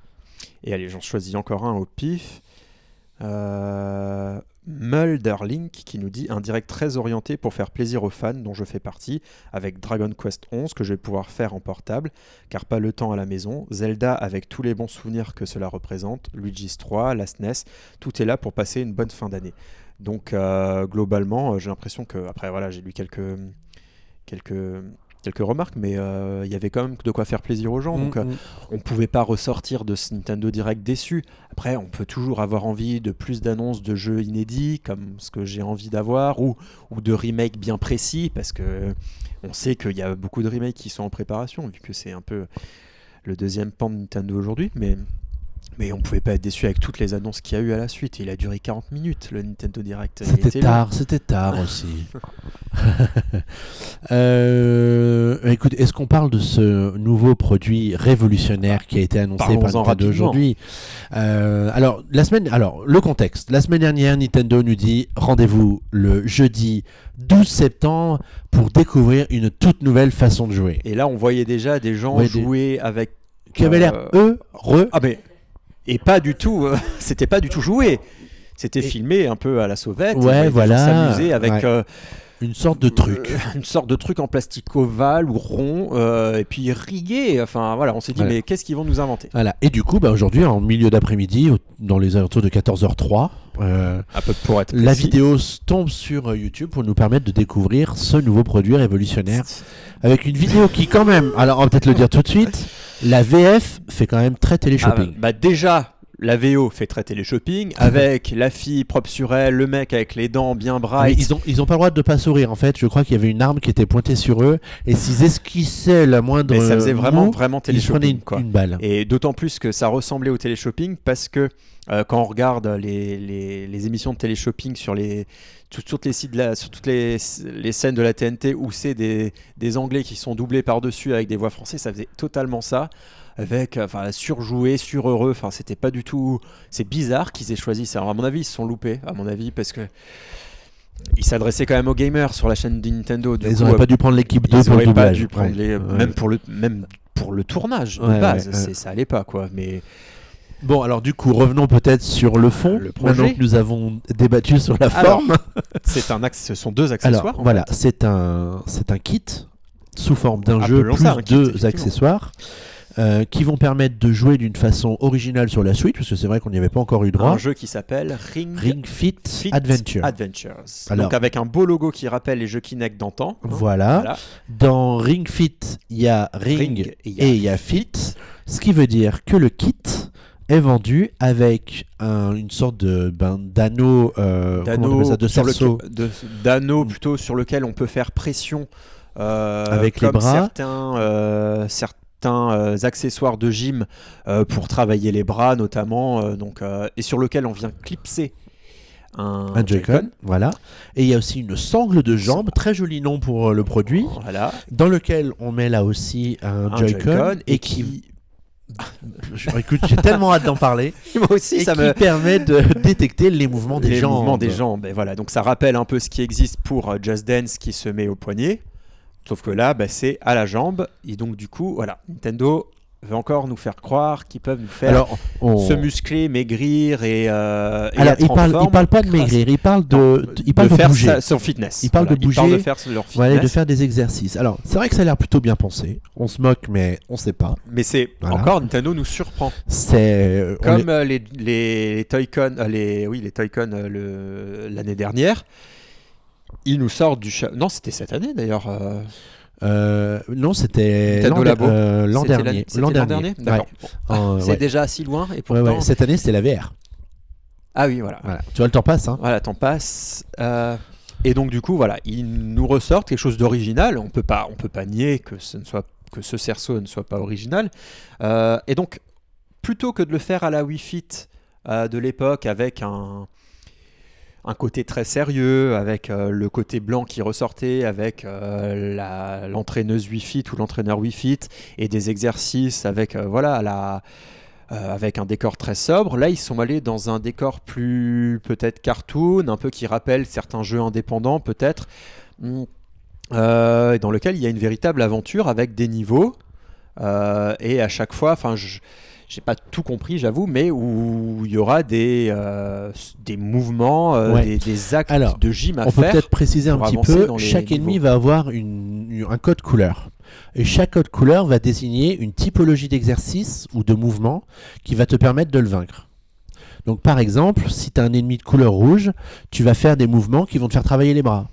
Et allez, j'en choisis encore un au pif. Euh, Mulderlink qui nous dit un direct très orienté pour faire plaisir aux fans dont je fais partie avec Dragon Quest 11 que je vais pouvoir faire en portable car pas le temps à la maison, Zelda avec tous les bons souvenirs que cela représente, Luigi's 3, la SNES, tout est là pour passer une bonne fin d'année. Donc euh, globalement, euh, j'ai l'impression que après voilà, j'ai lu quelques quelques quelques remarques, mais euh, il y avait quand même de quoi faire plaisir aux gens. Donc, euh, Mm, mm. on pouvait pas ressortir de ce Nintendo Direct déçu. Après, on peut toujours avoir envie de plus d'annonces de jeux inédits, comme ce que j'ai envie d'avoir, ou, ou de remakes bien précis, parce que on sait qu'il y a beaucoup de remakes qui sont en préparation, vu que c'est un peu le deuxième pan de Nintendo aujourd'hui. Mais, mais on pouvait pas être déçu avec toutes les annonces qu'il y a eu à la suite. Il a duré 40 minutes, le Nintendo Direct. C'était tard, c'était tard aussi. Euh, écoute, est-ce qu'on parle de ce nouveau produit révolutionnaire qui a été annoncé par Nintendo aujourd'hui? Euh, Alors, la semaine, alors le contexte. La semaine dernière, Nintendo nous dit rendez-vous le jeudi 12 septembre pour découvrir une toute nouvelle façon de jouer. Et là, on voyait déjà des gens Ouais, des- jouer avec Qui avait l'air Euh, heureux. Ah mais et pas du tout, euh, c'était pas du tout joué. C'était filmé un peu à la sauvette. Ouais, voilà, S'amuser avec ouais. Une sorte de truc. euh, une sorte de truc en plastique ovale ou rond, euh, et puis rigué. Enfin voilà, on s'est dit Voilà. mais qu'est-ce qu'ils vont nous inventer? Voilà. Et du coup, bah, aujourd'hui, en milieu d'après-midi, dans les alentours de 14h03, euh, Un peu pour être la vidéo tombe sur YouTube pour nous permettre de découvrir ce nouveau produit révolutionnaire. Avec une vidéo qui, quand même, alors on va peut-être le dire tout de suite, la VF fait quand même très Ah, télé-shopping. bah déjà. La VO fait très télé-shopping avec la fille propre sur elle, le mec avec les dents bien Ah, mais bright. ils ont ils ont pas le droit de pas sourire en fait. Je crois qu'il y avait une arme qui était pointée sur eux et s'ils esquissaient la moindre Mais ça faisait vraiment, vraiment télé-shopping. une, quoi. une balle. Et d'autant plus que ça ressemblait au téléshopping parce que euh, quand on regarde les, les- les émissions de téléshopping sur, les, les sites de la- sur toutes les, les scènes de la TNT où c'est des, des Anglais qui sont doublés par-dessus avec des voix françaises, ça faisait totalement ça. Avec euh, enfin surjoué, surheureux, enfin c'était pas du tout. C'est bizarre qu'ils aient choisi ça. Alors, à mon avis, ils se sont loupés, à mon avis, parce que ils s'adressaient quand même aux gamers sur la chaîne de Nintendo. Du Ils coup, auraient euh, pas dû prendre l'équipe 2 ils pour le auraient pas doublage. dû prendre Ouais. les- Ouais. même pour le même pour le tournage de Ouais, base, ouais, ça allait pas quoi. Mais Bon, alors du coup, revenons peut-être sur le fond. Le projet. Que nous avons débattu sur la Alors, forme. c'est un axe, ce sont deux accessoires. Alors en voilà, c'est un, c'est un kit sous forme d'un jeu Appelons plus ça kit, deux accessoires euh, qui vont permettre de jouer d'une façon originale sur la Switch, parce que c'est vrai qu'on n'y avait pas encore eu droit. un jeu qui s'appelle Ring, Ring Fit, Fit Adventure. Adventures. Alors- Donc avec un beau logo qui rappelle les jeux Kinect d'antan. hein. Voilà. Voilà. Dans Ring Fit, il y a Ring, Ring et il y a Fit, ce qui veut dire que le kit est vendu avec un- une sorte de ben, d'anneau, euh, de cerceau. d'anneaux plutôt sur lequel on peut faire pression euh, Avec les bras. certains euh, certains euh, accessoires de gym euh, pour travailler les bras notamment euh, donc et sur lequel on vient clipser un, Un Joy-Con, voilà. Et il y a aussi une sangle de jambe, très joli nom pour le produit, voilà dans lequel on met là aussi un, un Joy-Con, et qui, écoute, j'ai tellement hâte d'en parler, moi aussi et ça qui me permet de détecter les mouvements des les jambes. mouvements des jambes. Et voilà, donc ça rappelle un peu ce qui existe pour Just Dance qui se met au poignet. Sauf que là, bah, c'est à la jambe. Et donc, du coup, voilà, Nintendo veut encore nous faire croire qu'ils peuvent nous faire Alors, on- se muscler, maigrir et, euh, et Alors, être il en parle, il forme parle pas de maigrir, il parle de, Non, il parle de, faire bouger. sa- son fitness. Il parle de Il parle de bouger. faire leur fitness. Voilà, de faire des exercices. Alors, c'est vrai que ça a l'air plutôt bien pensé. On se moque, mais on sait pas. Mais c'est Voilà. encore Nintendo nous surprend. C'est Comme euh, les, les, les Toy-Con, euh, les, oui, les Toy-Con euh, l'année dernière. Ils nous sortent du cha- Non, c'était cette année d'ailleurs. euh, Euh, non, c'était l'an euh, dernier. l'année- c'était l'an dernier. D'accord. Ouais. Bon. Euh, C'est ouais. déjà si loin et pourtant. ouais. Cette année, c'était la VR. Ah oui, voilà. Voilà. Tu vois, le temps passe. Hein. Voilà, t'en passes. Euh, et donc du coup, voilà, ils nous ressortent quelque chose d'original. On peut pas, on peut pas nier que ce ne soit que ce cerceau ne soit pas original. Et donc, plutôt que de le faire à la Wii Fit de l'époque avec un un côté très sérieux, avec euh, le côté blanc qui ressortait, avec euh, l'entraîneuse Wii Fit ou l'entraîneur Wii Fit, et des exercices avec euh, voilà la avec un décor très sobre. Là, ils sont allés dans un décor plus peut-être cartoon, un peu qui rappelle certains jeux indépendants peut-être, Mm. Dans lequel il y a une véritable aventure avec des niveaux. Et à chaque fois, enfin, je j'ai pas tout compris, j'avoue, mais où il y aura des, euh, des mouvements, euh, Ouais. des, des actes Alors, de gym à On peut faire. peut-être préciser un petit peu. Chaque ennemi va avoir une- une- un code couleur. Et chaque code couleur va désigner une typologie d'exercice ou de mouvement qui va te permettre de le vaincre. Donc par exemple, si tu as un ennemi de couleur rouge, tu vas faire des mouvements qui vont te faire travailler les bras.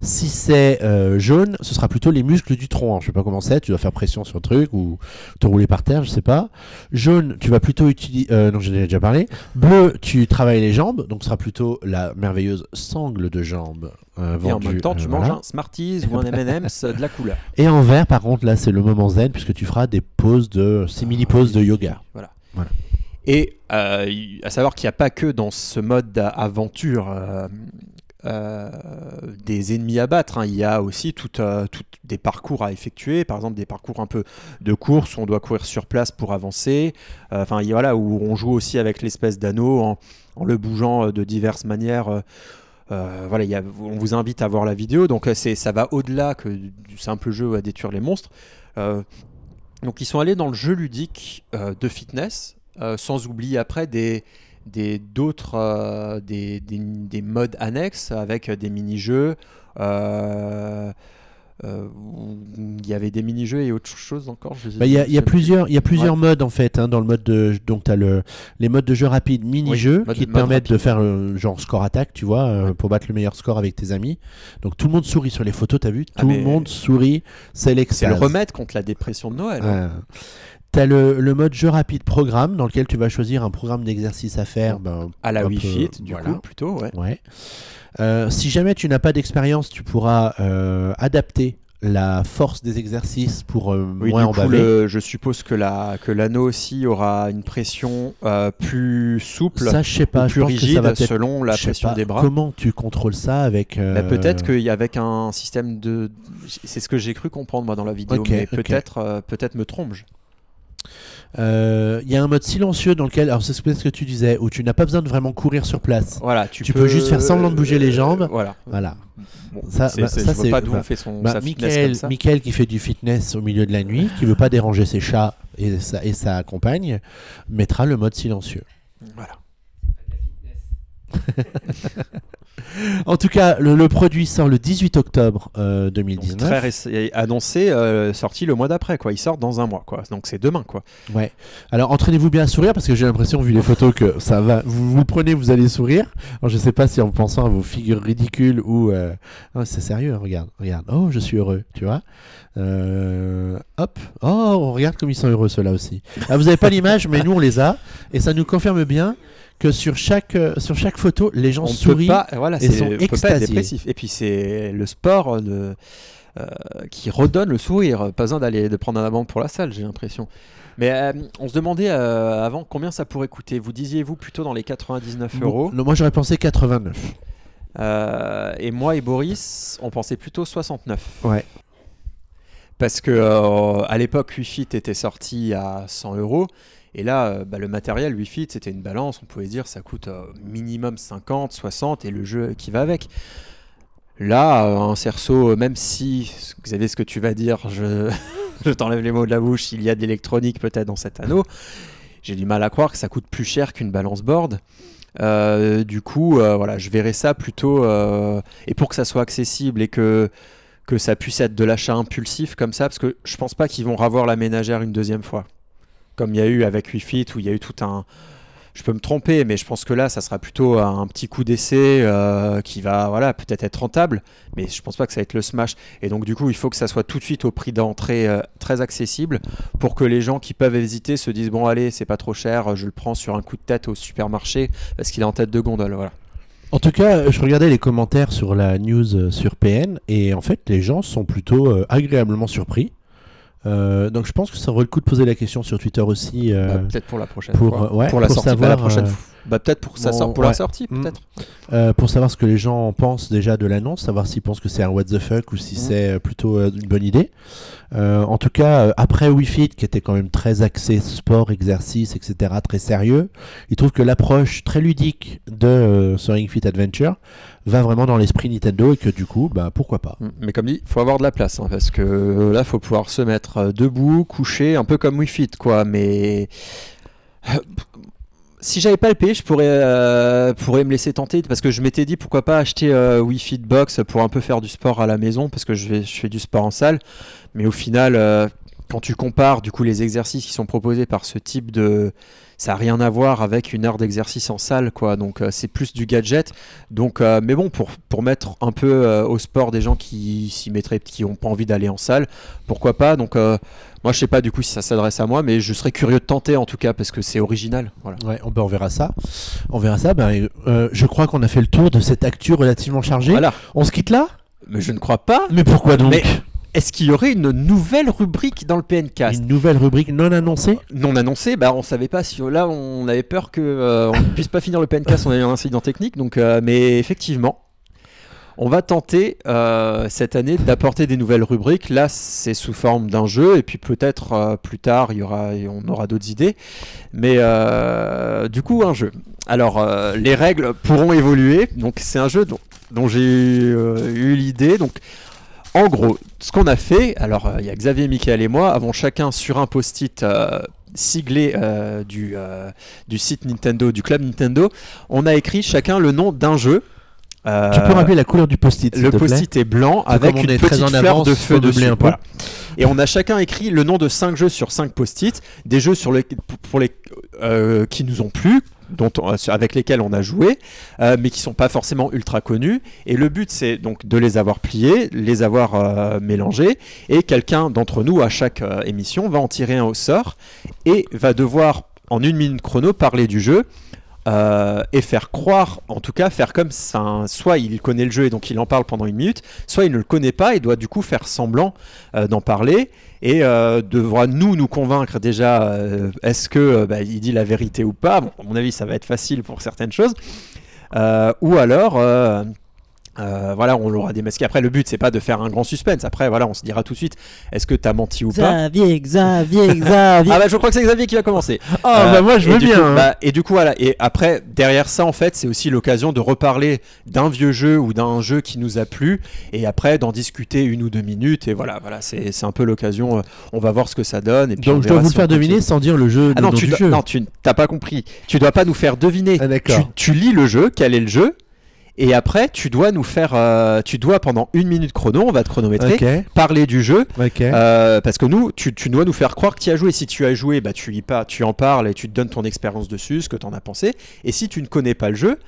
Si c'est euh, jaune, ce sera plutôt les muscles du tronc. Alors, je sais pas comment c'est, tu dois faire pression sur le truc ou te rouler par terre, je sais pas. Jaune, tu vas plutôt utiliser. Euh, non, j'en ai déjà parlé. Bleu, tu travailles les jambes, donc ce sera plutôt la merveilleuse sangle de jambe. euh, Et en vendue, même temps, tu euh, manges voilà. un Smarties ou un M&M's de la couleur. Et en vert, par contre, là, c'est le moment zen puisque tu feras des poses de. Ces mini poses de yoga. Voilà. Voilà. Et euh, à savoir qu'il n'y a pas que dans ce mode d'aventure euh, des ennemis à battre. hein. Il y a aussi euh, tout des parcours à effectuer. Par exemple, des parcours un peu de course où on doit courir sur place pour avancer. Euh, Enfin, il y où on joue aussi avec l'espèce d'anneau en, le bougeant de diverses manières. voilà, on vous invite à voir la vidéo. Donc, ça va au-delà que du simple jeu à détruire les monstres. Donc, ils sont allés dans le jeu ludique de fitness, sans oublier après des, des d'autres euh, des, des- des modes annexes avec des mini-jeux. euh, euh, il y avait des mini-jeux et autre chose encore. Bah, Il y, a- y a plusieurs, il y a plusieurs Ouais. modes en fait hein, dans le mode de donc as le les modes de jeu rapide mini-jeux mode- qui te permettent de faire euh, genre score attaque, tu vois, euh, pour battre le meilleur score avec tes amis. Donc tout le monde sourit sur les photos, t'as vu? Ah, Tout le monde sourit, c'est le remède contre la dépression de Noël. hein. Ouais. T'as le, le mode jeu rapide programme dans lequel tu vas choisir un programme d'exercice à faire. ben, À la Wii euh, Fit, du voilà. coup, plutôt. Ouais. Ouais. Euh, si jamais tu n'as pas d'expérience, tu pourras euh, adapter la force des exercices pour euh, Oui, moins du en coup, baver. le- je suppose que la que l'anneau aussi aura une pression euh, plus souple, Ça, je sais ou pas. Je plus pense que ça rigide va selon la pression pas des bras. Comment tu contrôles ça avec euh, Bah, peut-être qu'avec un système de, c'est ce que j'ai cru comprendre moi dans la vidéo, mais peut-être euh, peut-être me trompe-je. Euh, il y a un mode silencieux dans lequel, alors c'est ce que tu disais, où tu n'as pas besoin de vraiment courir sur place. Voilà, tu, Tu peux juste faire semblant de bouger les jambes. Voilà. Voilà. Bon, Ça- c'est- bah, c'est- ça, pas d'où bah, on fait son Bah, sa fitness Michael, comme ça. Michael qui fait du fitness au milieu de la nuit, qui veut pas déranger ses chats et sa, et sa compagne, mettra le mode silencieux. Voilà. En tout cas, le, le produit sort le 18 octobre euh, Donc, 2019. très annoncé, euh, sorti le mois d'après quoi. Il sort dans un mois quoi. Donc c'est demain quoi. Ouais. Alors entraînez-vous bien à sourire parce que j'ai l'impression, vu les photos, que ça va. Vous vous prenez, vous allez sourire. Alors je sais pas si en pensant à vos figures ridicules ou. euh, non, c'est sérieux, regarde, regarde. Oh, je suis heureux, tu vois. Euh, Hop. Oh, regarde comme ils sont heureux ceux-là aussi. Ah, vous avez pas l'image, mais nous on les a et ça nous confirme bien que sur chaque euh, sur chaque photo, les gens on peut sourient. pas, voilà, et sont peut extasiés. Et puis c'est le sport de, euh, qui redonne le sourire. Pas besoin d'aller de prendre un amende pour la salle, j'ai l'impression. Mais euh, on se demandait euh, avant combien ça pourrait coûter. Vous disiez-vous plutôt dans les 99 euros Bon, moi j'aurais pensé 89. Euh, et moi et Boris, on pensait plutôt 69. Ouais. Parce que euh, à l'époque, Wi-Fi était sorti à 100 euros. Et là, euh, bah, le matériel Wi-Fi, c'était une balance. On pouvait dire ça coûte euh, minimum 50, 60 et le jeu qui va avec. Là, euh, un cerceau, même si, vous savez ce que tu vas dire, je, t'enlève les mots de la bouche, il y a de l'électronique peut-être dans cet anneau, j'ai du mal à croire que ça coûte plus cher qu'une balance board. Du coup, voilà, je verrais ça plutôt. et pour que ça soit accessible et que, que ça puisse être de l'achat impulsif comme ça, parce que je pense pas qu'ils vont revoir la ménagère une deuxième fois. Comme il y a eu avec Wi-Fi, où il y a eu tout un. Je peux me tromper, mais je pense que là, ça sera plutôt un petit coup d'essai euh, qui va voilà, peut-être être rentable, mais je pense pas que ça va être le smash. Et donc, du coup, il faut que ça soit tout de suite au prix d'entrée euh, très accessible pour que les gens qui peuvent hésiter se disent Bon, allez, c'est pas trop cher, je le prends sur un coup de tête au supermarché parce qu'il est en tête de gondole. Voilà. En tout cas, je regardais les commentaires sur la news euh, sur PN et en fait, les gens sont plutôt agréablement surpris. Euh, donc, je pense que ça aurait le coup de poser la question sur Twitter aussi. euh, Bah, peut-être pour la prochaine pour, fois. euh, ouais, pour la pour sortie, pas la savoir, prochaine euh, fois. Bah, peut-être pour, sa bon, sor- pour ouais. la sortie, Mm. peut-être. euh, pour savoir ce que les gens pensent déjà de l'annonce, savoir s'ils pensent que c'est un what the fuck ou si Mhm. c'est euh, plutôt euh, une bonne idée. Euh, en tout cas, après Wii Fit, qui était quand même très axé sport, exercice, etc., très sérieux, il trouve que l'approche très ludique de ce Ring Fit Adventure va vraiment dans l'esprit Nintendo et que du coup, bah, pourquoi pas. Mm. Mais comme dit, faut avoir de la place, hein, parce que là, faut pouvoir se mettre debout, couché, un peu comme Wii Fit, quoi. Mais si j'avais pas le payé, je pourrais, euh, pourrais me laisser tenter, parce que je m'étais dit pourquoi pas acheter euh, Wii Fit Box pour un peu faire du sport à la maison, parce que je, vais, je fais du sport en salle. Mais au final, euh, quand tu compares du coup les exercices qui sont proposés par ce type de ça n'a rien à voir avec une heure d'exercice en salle quoi. Donc euh, c'est plus du gadget. Donc euh, mais bon pour, pour mettre un peu euh, au sport des gens qui s'y mettraient qui ont pas envie d'aller en salle pourquoi pas? Donc moi je sais pas du coup si ça s'adresse à moi mais je serais curieux de tenter en tout cas parce que c'est original. Voilà. Ouais, on, ben, on verra ça. On verra ça. Ben, je crois qu'on a fait le tour de cette actu relativement chargée. voilà. On se quitte là? Mais je ne crois pas. Mais pourquoi donc? Mais est-ce qu'il y aurait une nouvelle rubrique dans le PNcast Une nouvelle rubrique non annoncée? Non annoncé, bah on savait pas si là on avait peur que euh, on ne puisse pas finir le PNcast, on a eu un incident technique, donc euh, mais effectivement, on va tenter euh, cette année d'apporter des nouvelles rubriques. Là, c'est sous forme d'un jeu, et puis peut-être euh, plus tard, il y aura, on aura d'autres idées. Mais euh, du coup, un jeu. Alors, les règles pourront évoluer. Donc, c'est un jeu dont, dont j'ai eu, eu l'idée. Donc, en gros, ce qu'on a fait, alors euh, il y a Xavier, Michael et moi, avons chacun sur un post-it euh, siglé euh, du, du site Nintendo, du club Nintendo, on a écrit chacun le nom d'un jeu. Tu peux rappeler la couleur du post-it, le post-it est blanc avec une petite en fleur avance, de feu un peu. Voilà. Et on a chacun écrit le nom de 5 jeux sur 5 post-it, des jeux sur les, pour les, qui nous ont plu, on- avec lesquels on a joué, euh, mais qui sont pas forcément ultra connus. Et le but, c'est donc de les avoir pliés, les avoir euh, mélangés, et quelqu'un d'entre nous, à chaque euh, émission, va en tirer un au sort et va devoir, en une minute chrono, parler du jeu. Euh, et faire croire, en tout cas, faire comme ça. Soit il connaît le jeu et donc il en parle pendant une minute, soit il ne le connaît pas et doit du coup faire semblant euh, d'en parler et euh, devra nous nous convaincre déjà est-ce que bah, il dit la vérité ou pas? Bon, à mon avis, ça va être facile pour certaines choses. Ou alors, euh, euh, voilà, on l'aura démasqué. Après, le but, c'est pas de faire un grand suspense. Après, voilà, on se dira tout de suite est-ce que t'as menti ou pas. Xavier, Xavier, Xavier. Ah bah je crois que c'est Xavier qui va commencer. Ah, Euh, bah moi je et veux bien. coup, hein. bah, et du coup voilà. Et après derrière ça en fait c'est aussi l'occasion de reparler d'un vieux jeu ou d'un jeu qui nous a plu et après d'en discuter une ou deux minutes et voilà voilà c'est c'est un peu l'occasion. euh, on va voir ce que ça donne. Et puis on Donc je dois vous le si faire deviner sans dire le jeu, Ah non tu du dois- jeu. non tu t'as pas compris. Tu dois pas nous faire deviner. Ah, d'accord. tu, tu lis le jeu quel est le jeu. Et après, tu dois nous faire, euh, tu dois pendant une minute chrono, on va te chronométrer, parler du jeu, euh, parce que nous, tu, tu dois nous faire croire que tu as joué. Si tu as joué, bah, tu, y pas, tu en parles et tu te donnes ton expérience dessus, ce que tu en as pensé. Et si tu ne connais pas le jeu,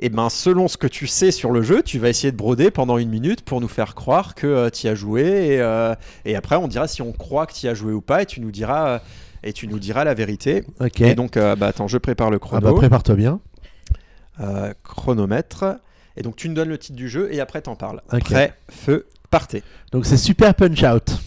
et ben, selon ce que tu sais sur le jeu, tu vas essayer de broder pendant une minute pour nous faire croire que tu y as joué. Et, euh, et après, on dira si on croit que tu y as joué ou pas, et tu nous diras, euh, et tu nous diras la vérité. Et donc, euh, bah, attends, je prépare le Ah chrono. bah prépare-toi bien. Euh, chronomètre. Et donc, tu nous donnes le titre du jeu et après, t'en parles. Ok. Prêt, feu, partez. Donc c'est Super Punch Out.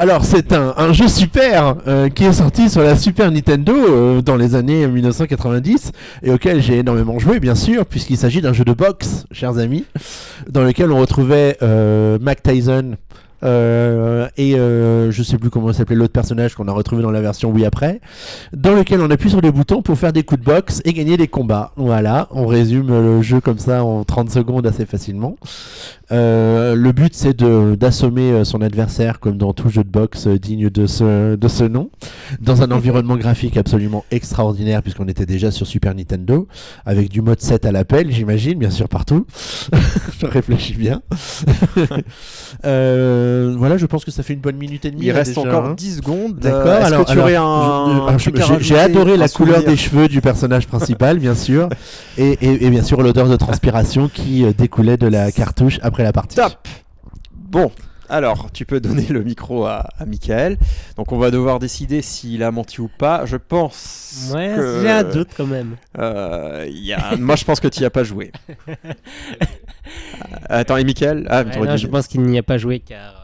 Alors c'est un, un jeu super euh, qui est sorti sur la Super Nintendo euh, dans les années 1990 et auquel j'ai énormément joué bien sûr puisqu'il s'agit d'un jeu de boxe, chers amis, dans lequel on retrouvait Mac Tyson euh, et euh, je sais plus comment s'appelait l'autre personnage qu'on a retrouvé dans la version Wii après, dans lequel on appuie sur les boutons pour faire des coups de boxe et gagner des combats. Voilà, on résume le jeu comme ça en 30 secondes assez facilement. Euh, le but c'est d'assommer euh, son adversaire comme dans tout jeu de boxe euh, digne de ce, de ce nom, dans un environnement graphique absolument extraordinaire puisqu'on était déjà sur Super Nintendo, avec du mode 7 à l'appel j'imagine, bien sûr partout. je réfléchis bien. Euh, voilà, je pense que ça fait une bonne minute et demie. Il là, reste déjà, encore hein. 10 secondes. D'accord, Est-ce alors, que tu aurais alors, un, j'ai- adoré la couleur souvenir des cheveux du personnage principal, bien sûr, et, et- et bien sûr l'odeur de transpiration qui découlait de la cartouche après la partie. Top Bon, alors, tu peux donner le micro à, à Michael. Donc, on va devoir décider s'il a menti ou pas. Je pense Ouais, que... j'ai un doute quand même. Euh, il y a... Moi, je pense que tu n'y as pas joué. Euh, Attends, et Michael? Ah, Ouais, non, je pense qu'il n'y a pas joué car.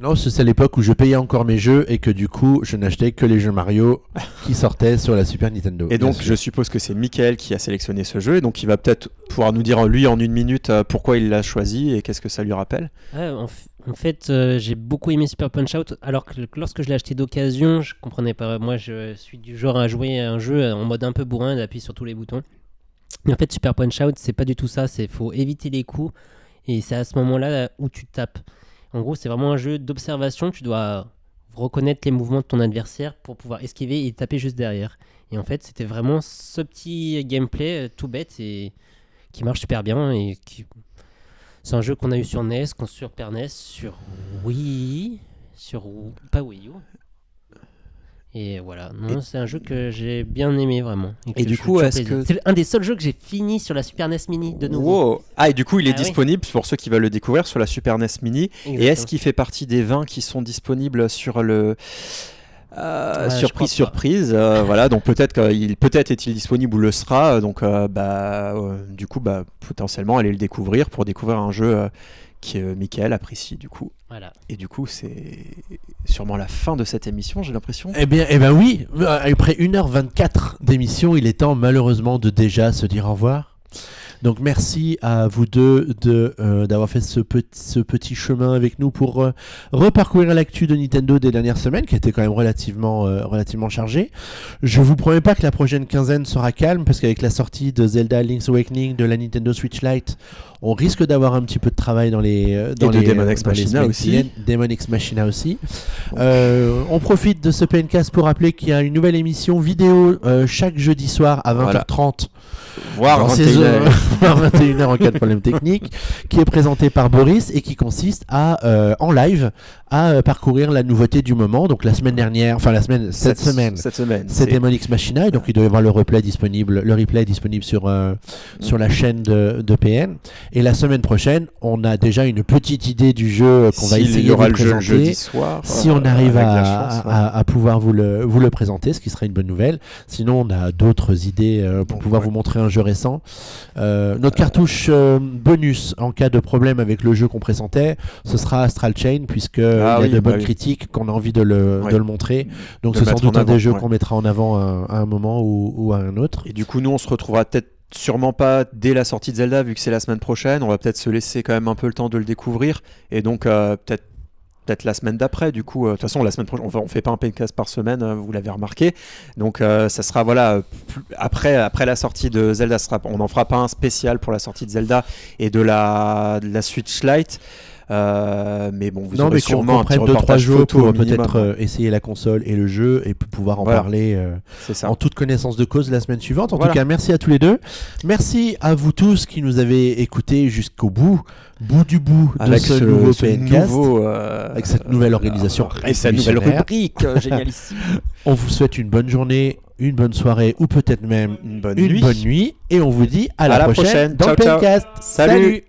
Euh, Non, c'est l'époque où je payais encore mes jeux et que du coup je n'achetais que les jeux Mario qui sortaient sur la Super Nintendo. Et donc, je suppose que c'est Michael qui a sélectionné ce jeu. Et donc, il va peut-être pouvoir nous dire, lui, en une minute, euh, pourquoi il l'a choisi et qu'est-ce que ça lui rappelle. ouais, en, fait, euh, j'ai beaucoup aimé Super Punch Out. Alors que lorsque je l'ai acheté d'occasion, je comprenais pas. Moi, je suis du genre à jouer à un jeu en mode un peu bourrin, d'appuyer sur tous les boutons. Et en fait, Super Punch Out, c'est pas du tout ça. C'est faut éviter les coups. Et c'est à ce moment-là où tu tapes. En gros, c'est vraiment un jeu d'observation. Tu dois reconnaître les mouvements de ton adversaire pour pouvoir esquiver et taper juste derrière. Et en fait, c'était vraiment ce petit gameplay euh, tout bête et qui marche super bien. Et. C'est un jeu qu'on a eu sur NES, sur Super NES, sur Wii, sur pas Wii U. Et voilà, non, c'est un jeu que j'ai bien aimé vraiment. Et du coup, est-ce que- c'est un des seuls jeux que j'ai fini sur la Super NES Mini de nouveau. Wow. Ah, et du coup, il est Ah oui. disponible pour ceux qui veulent le découvrir sur la Super NES Mini. Et est-ce qu'il fait partie des 20 qui sont disponibles sur le. Euh, Ouais, surprise, surprise. euh, voilà, donc peut-être qu'il peut-être est-il disponible ou le sera. Donc, euh, bah, du coup, bah, potentiellement, allez le découvrir pour découvrir un jeu que Michael apprécie, du coup. Voilà. Et du coup, c'est sûrement la fin de cette émission, j'ai l'impression. Eh bien, eh ben oui, Euh, après 1h24 d'émission, il est temps malheureusement de déjà se dire au revoir. Donc merci à vous deux de, euh, d'avoir fait ce petit, ce petit chemin avec nous pour euh, reparcourir l'actu de Nintendo des dernières semaines, qui était quand même relativement, euh, relativement chargée. Je vous promets pas que la prochaine quinzaine sera calme, parce qu'avec la sortie de Zelda Link's Awakening de la Nintendo Switch Lite, on risque d'avoir un petit peu de travail dans les euh, dans de les, Demon euh, dans les Machina aussi. Demon Ex Machina aussi. Euh, on profite de ce PNcast pour rappeler qu'il y a une nouvelle émission vidéo euh, chaque jeudi soir à 20h30 Voir dans 21 ces heures. heures, à 21h en cas de problème technique, qui est présenté par Boris et qui consiste à euh, en live à euh, parcourir la nouveauté du moment. Donc la semaine dernière, enfin la semaine cette, semaine. Cette semaine. C'est c'est- Demon X Machina, et donc il doit y avoir le replay disponible, le replay disponible sur, euh, sur la chaîne de, de PN. Et la semaine prochaine, on a déjà une petite idée du jeu euh, qu'on va essayer y aura de le jeu présenter. jeudi soir. Si on arrive à, chance, ouais. à- à pouvoir vous le, vous le présenter, ce qui serait une bonne nouvelle. Sinon, on a d'autres idées euh, pour pouvoir ouais. vous montrer un jeu récent. Euh, notre cartouche bonus en cas de problème avec le jeu qu'on présentait, ce sera Astral Chain, puisque Ah il y a oui, de bah bonnes oui. critiques qu'on a envie de le, Ouais. de le montrer. Donc, c'est sans doute en un des jeux ouais. qu'on mettra en avant à, à un moment ou, ou à un autre. Et du coup, nous, on se retrouvera peut-être sûrement pas dès la sortie de Zelda, vu que c'est la semaine prochaine. On va peut-être se laisser quand même un peu le temps de le découvrir. Et donc, euh, peut-être. Peut-être la semaine d'après, du coup. euh, De toute façon, la semaine prochaine, on on fait pas un podcast par semaine, euh, vous l'avez remarqué. Donc, euh, ça sera, voilà, plus- après, après la sortie de Zelda, sera- on n'en fera pas un spécial pour la sortie de Zelda et de la, de la Switch Lite. Euh, mais bon, vous non, aurez mais sûrement un petit 2-3 reportage jours photo pour peut-être euh, essayer la console et le jeu et pouvoir en Voilà. parler. euh, ça. en toute connaissance de cause la semaine suivante. En Voilà. tout cas, merci à tous les deux. Merci à vous tous qui nous avez écoutés jusqu'au bout, bout du bout de avec ce, ce, nouveau ce PNcast. nouveau, avec cette nouvelle organisation et cette nouvelle rubrique génialissime. On vous souhaite une bonne journée, une bonne soirée ou peut-être même Une bonne une nuit. bonne nuit. Et on vous dit à, À la, prochaine, prochaine. dans Ciao, le ciao. PNcast. Salut. Salut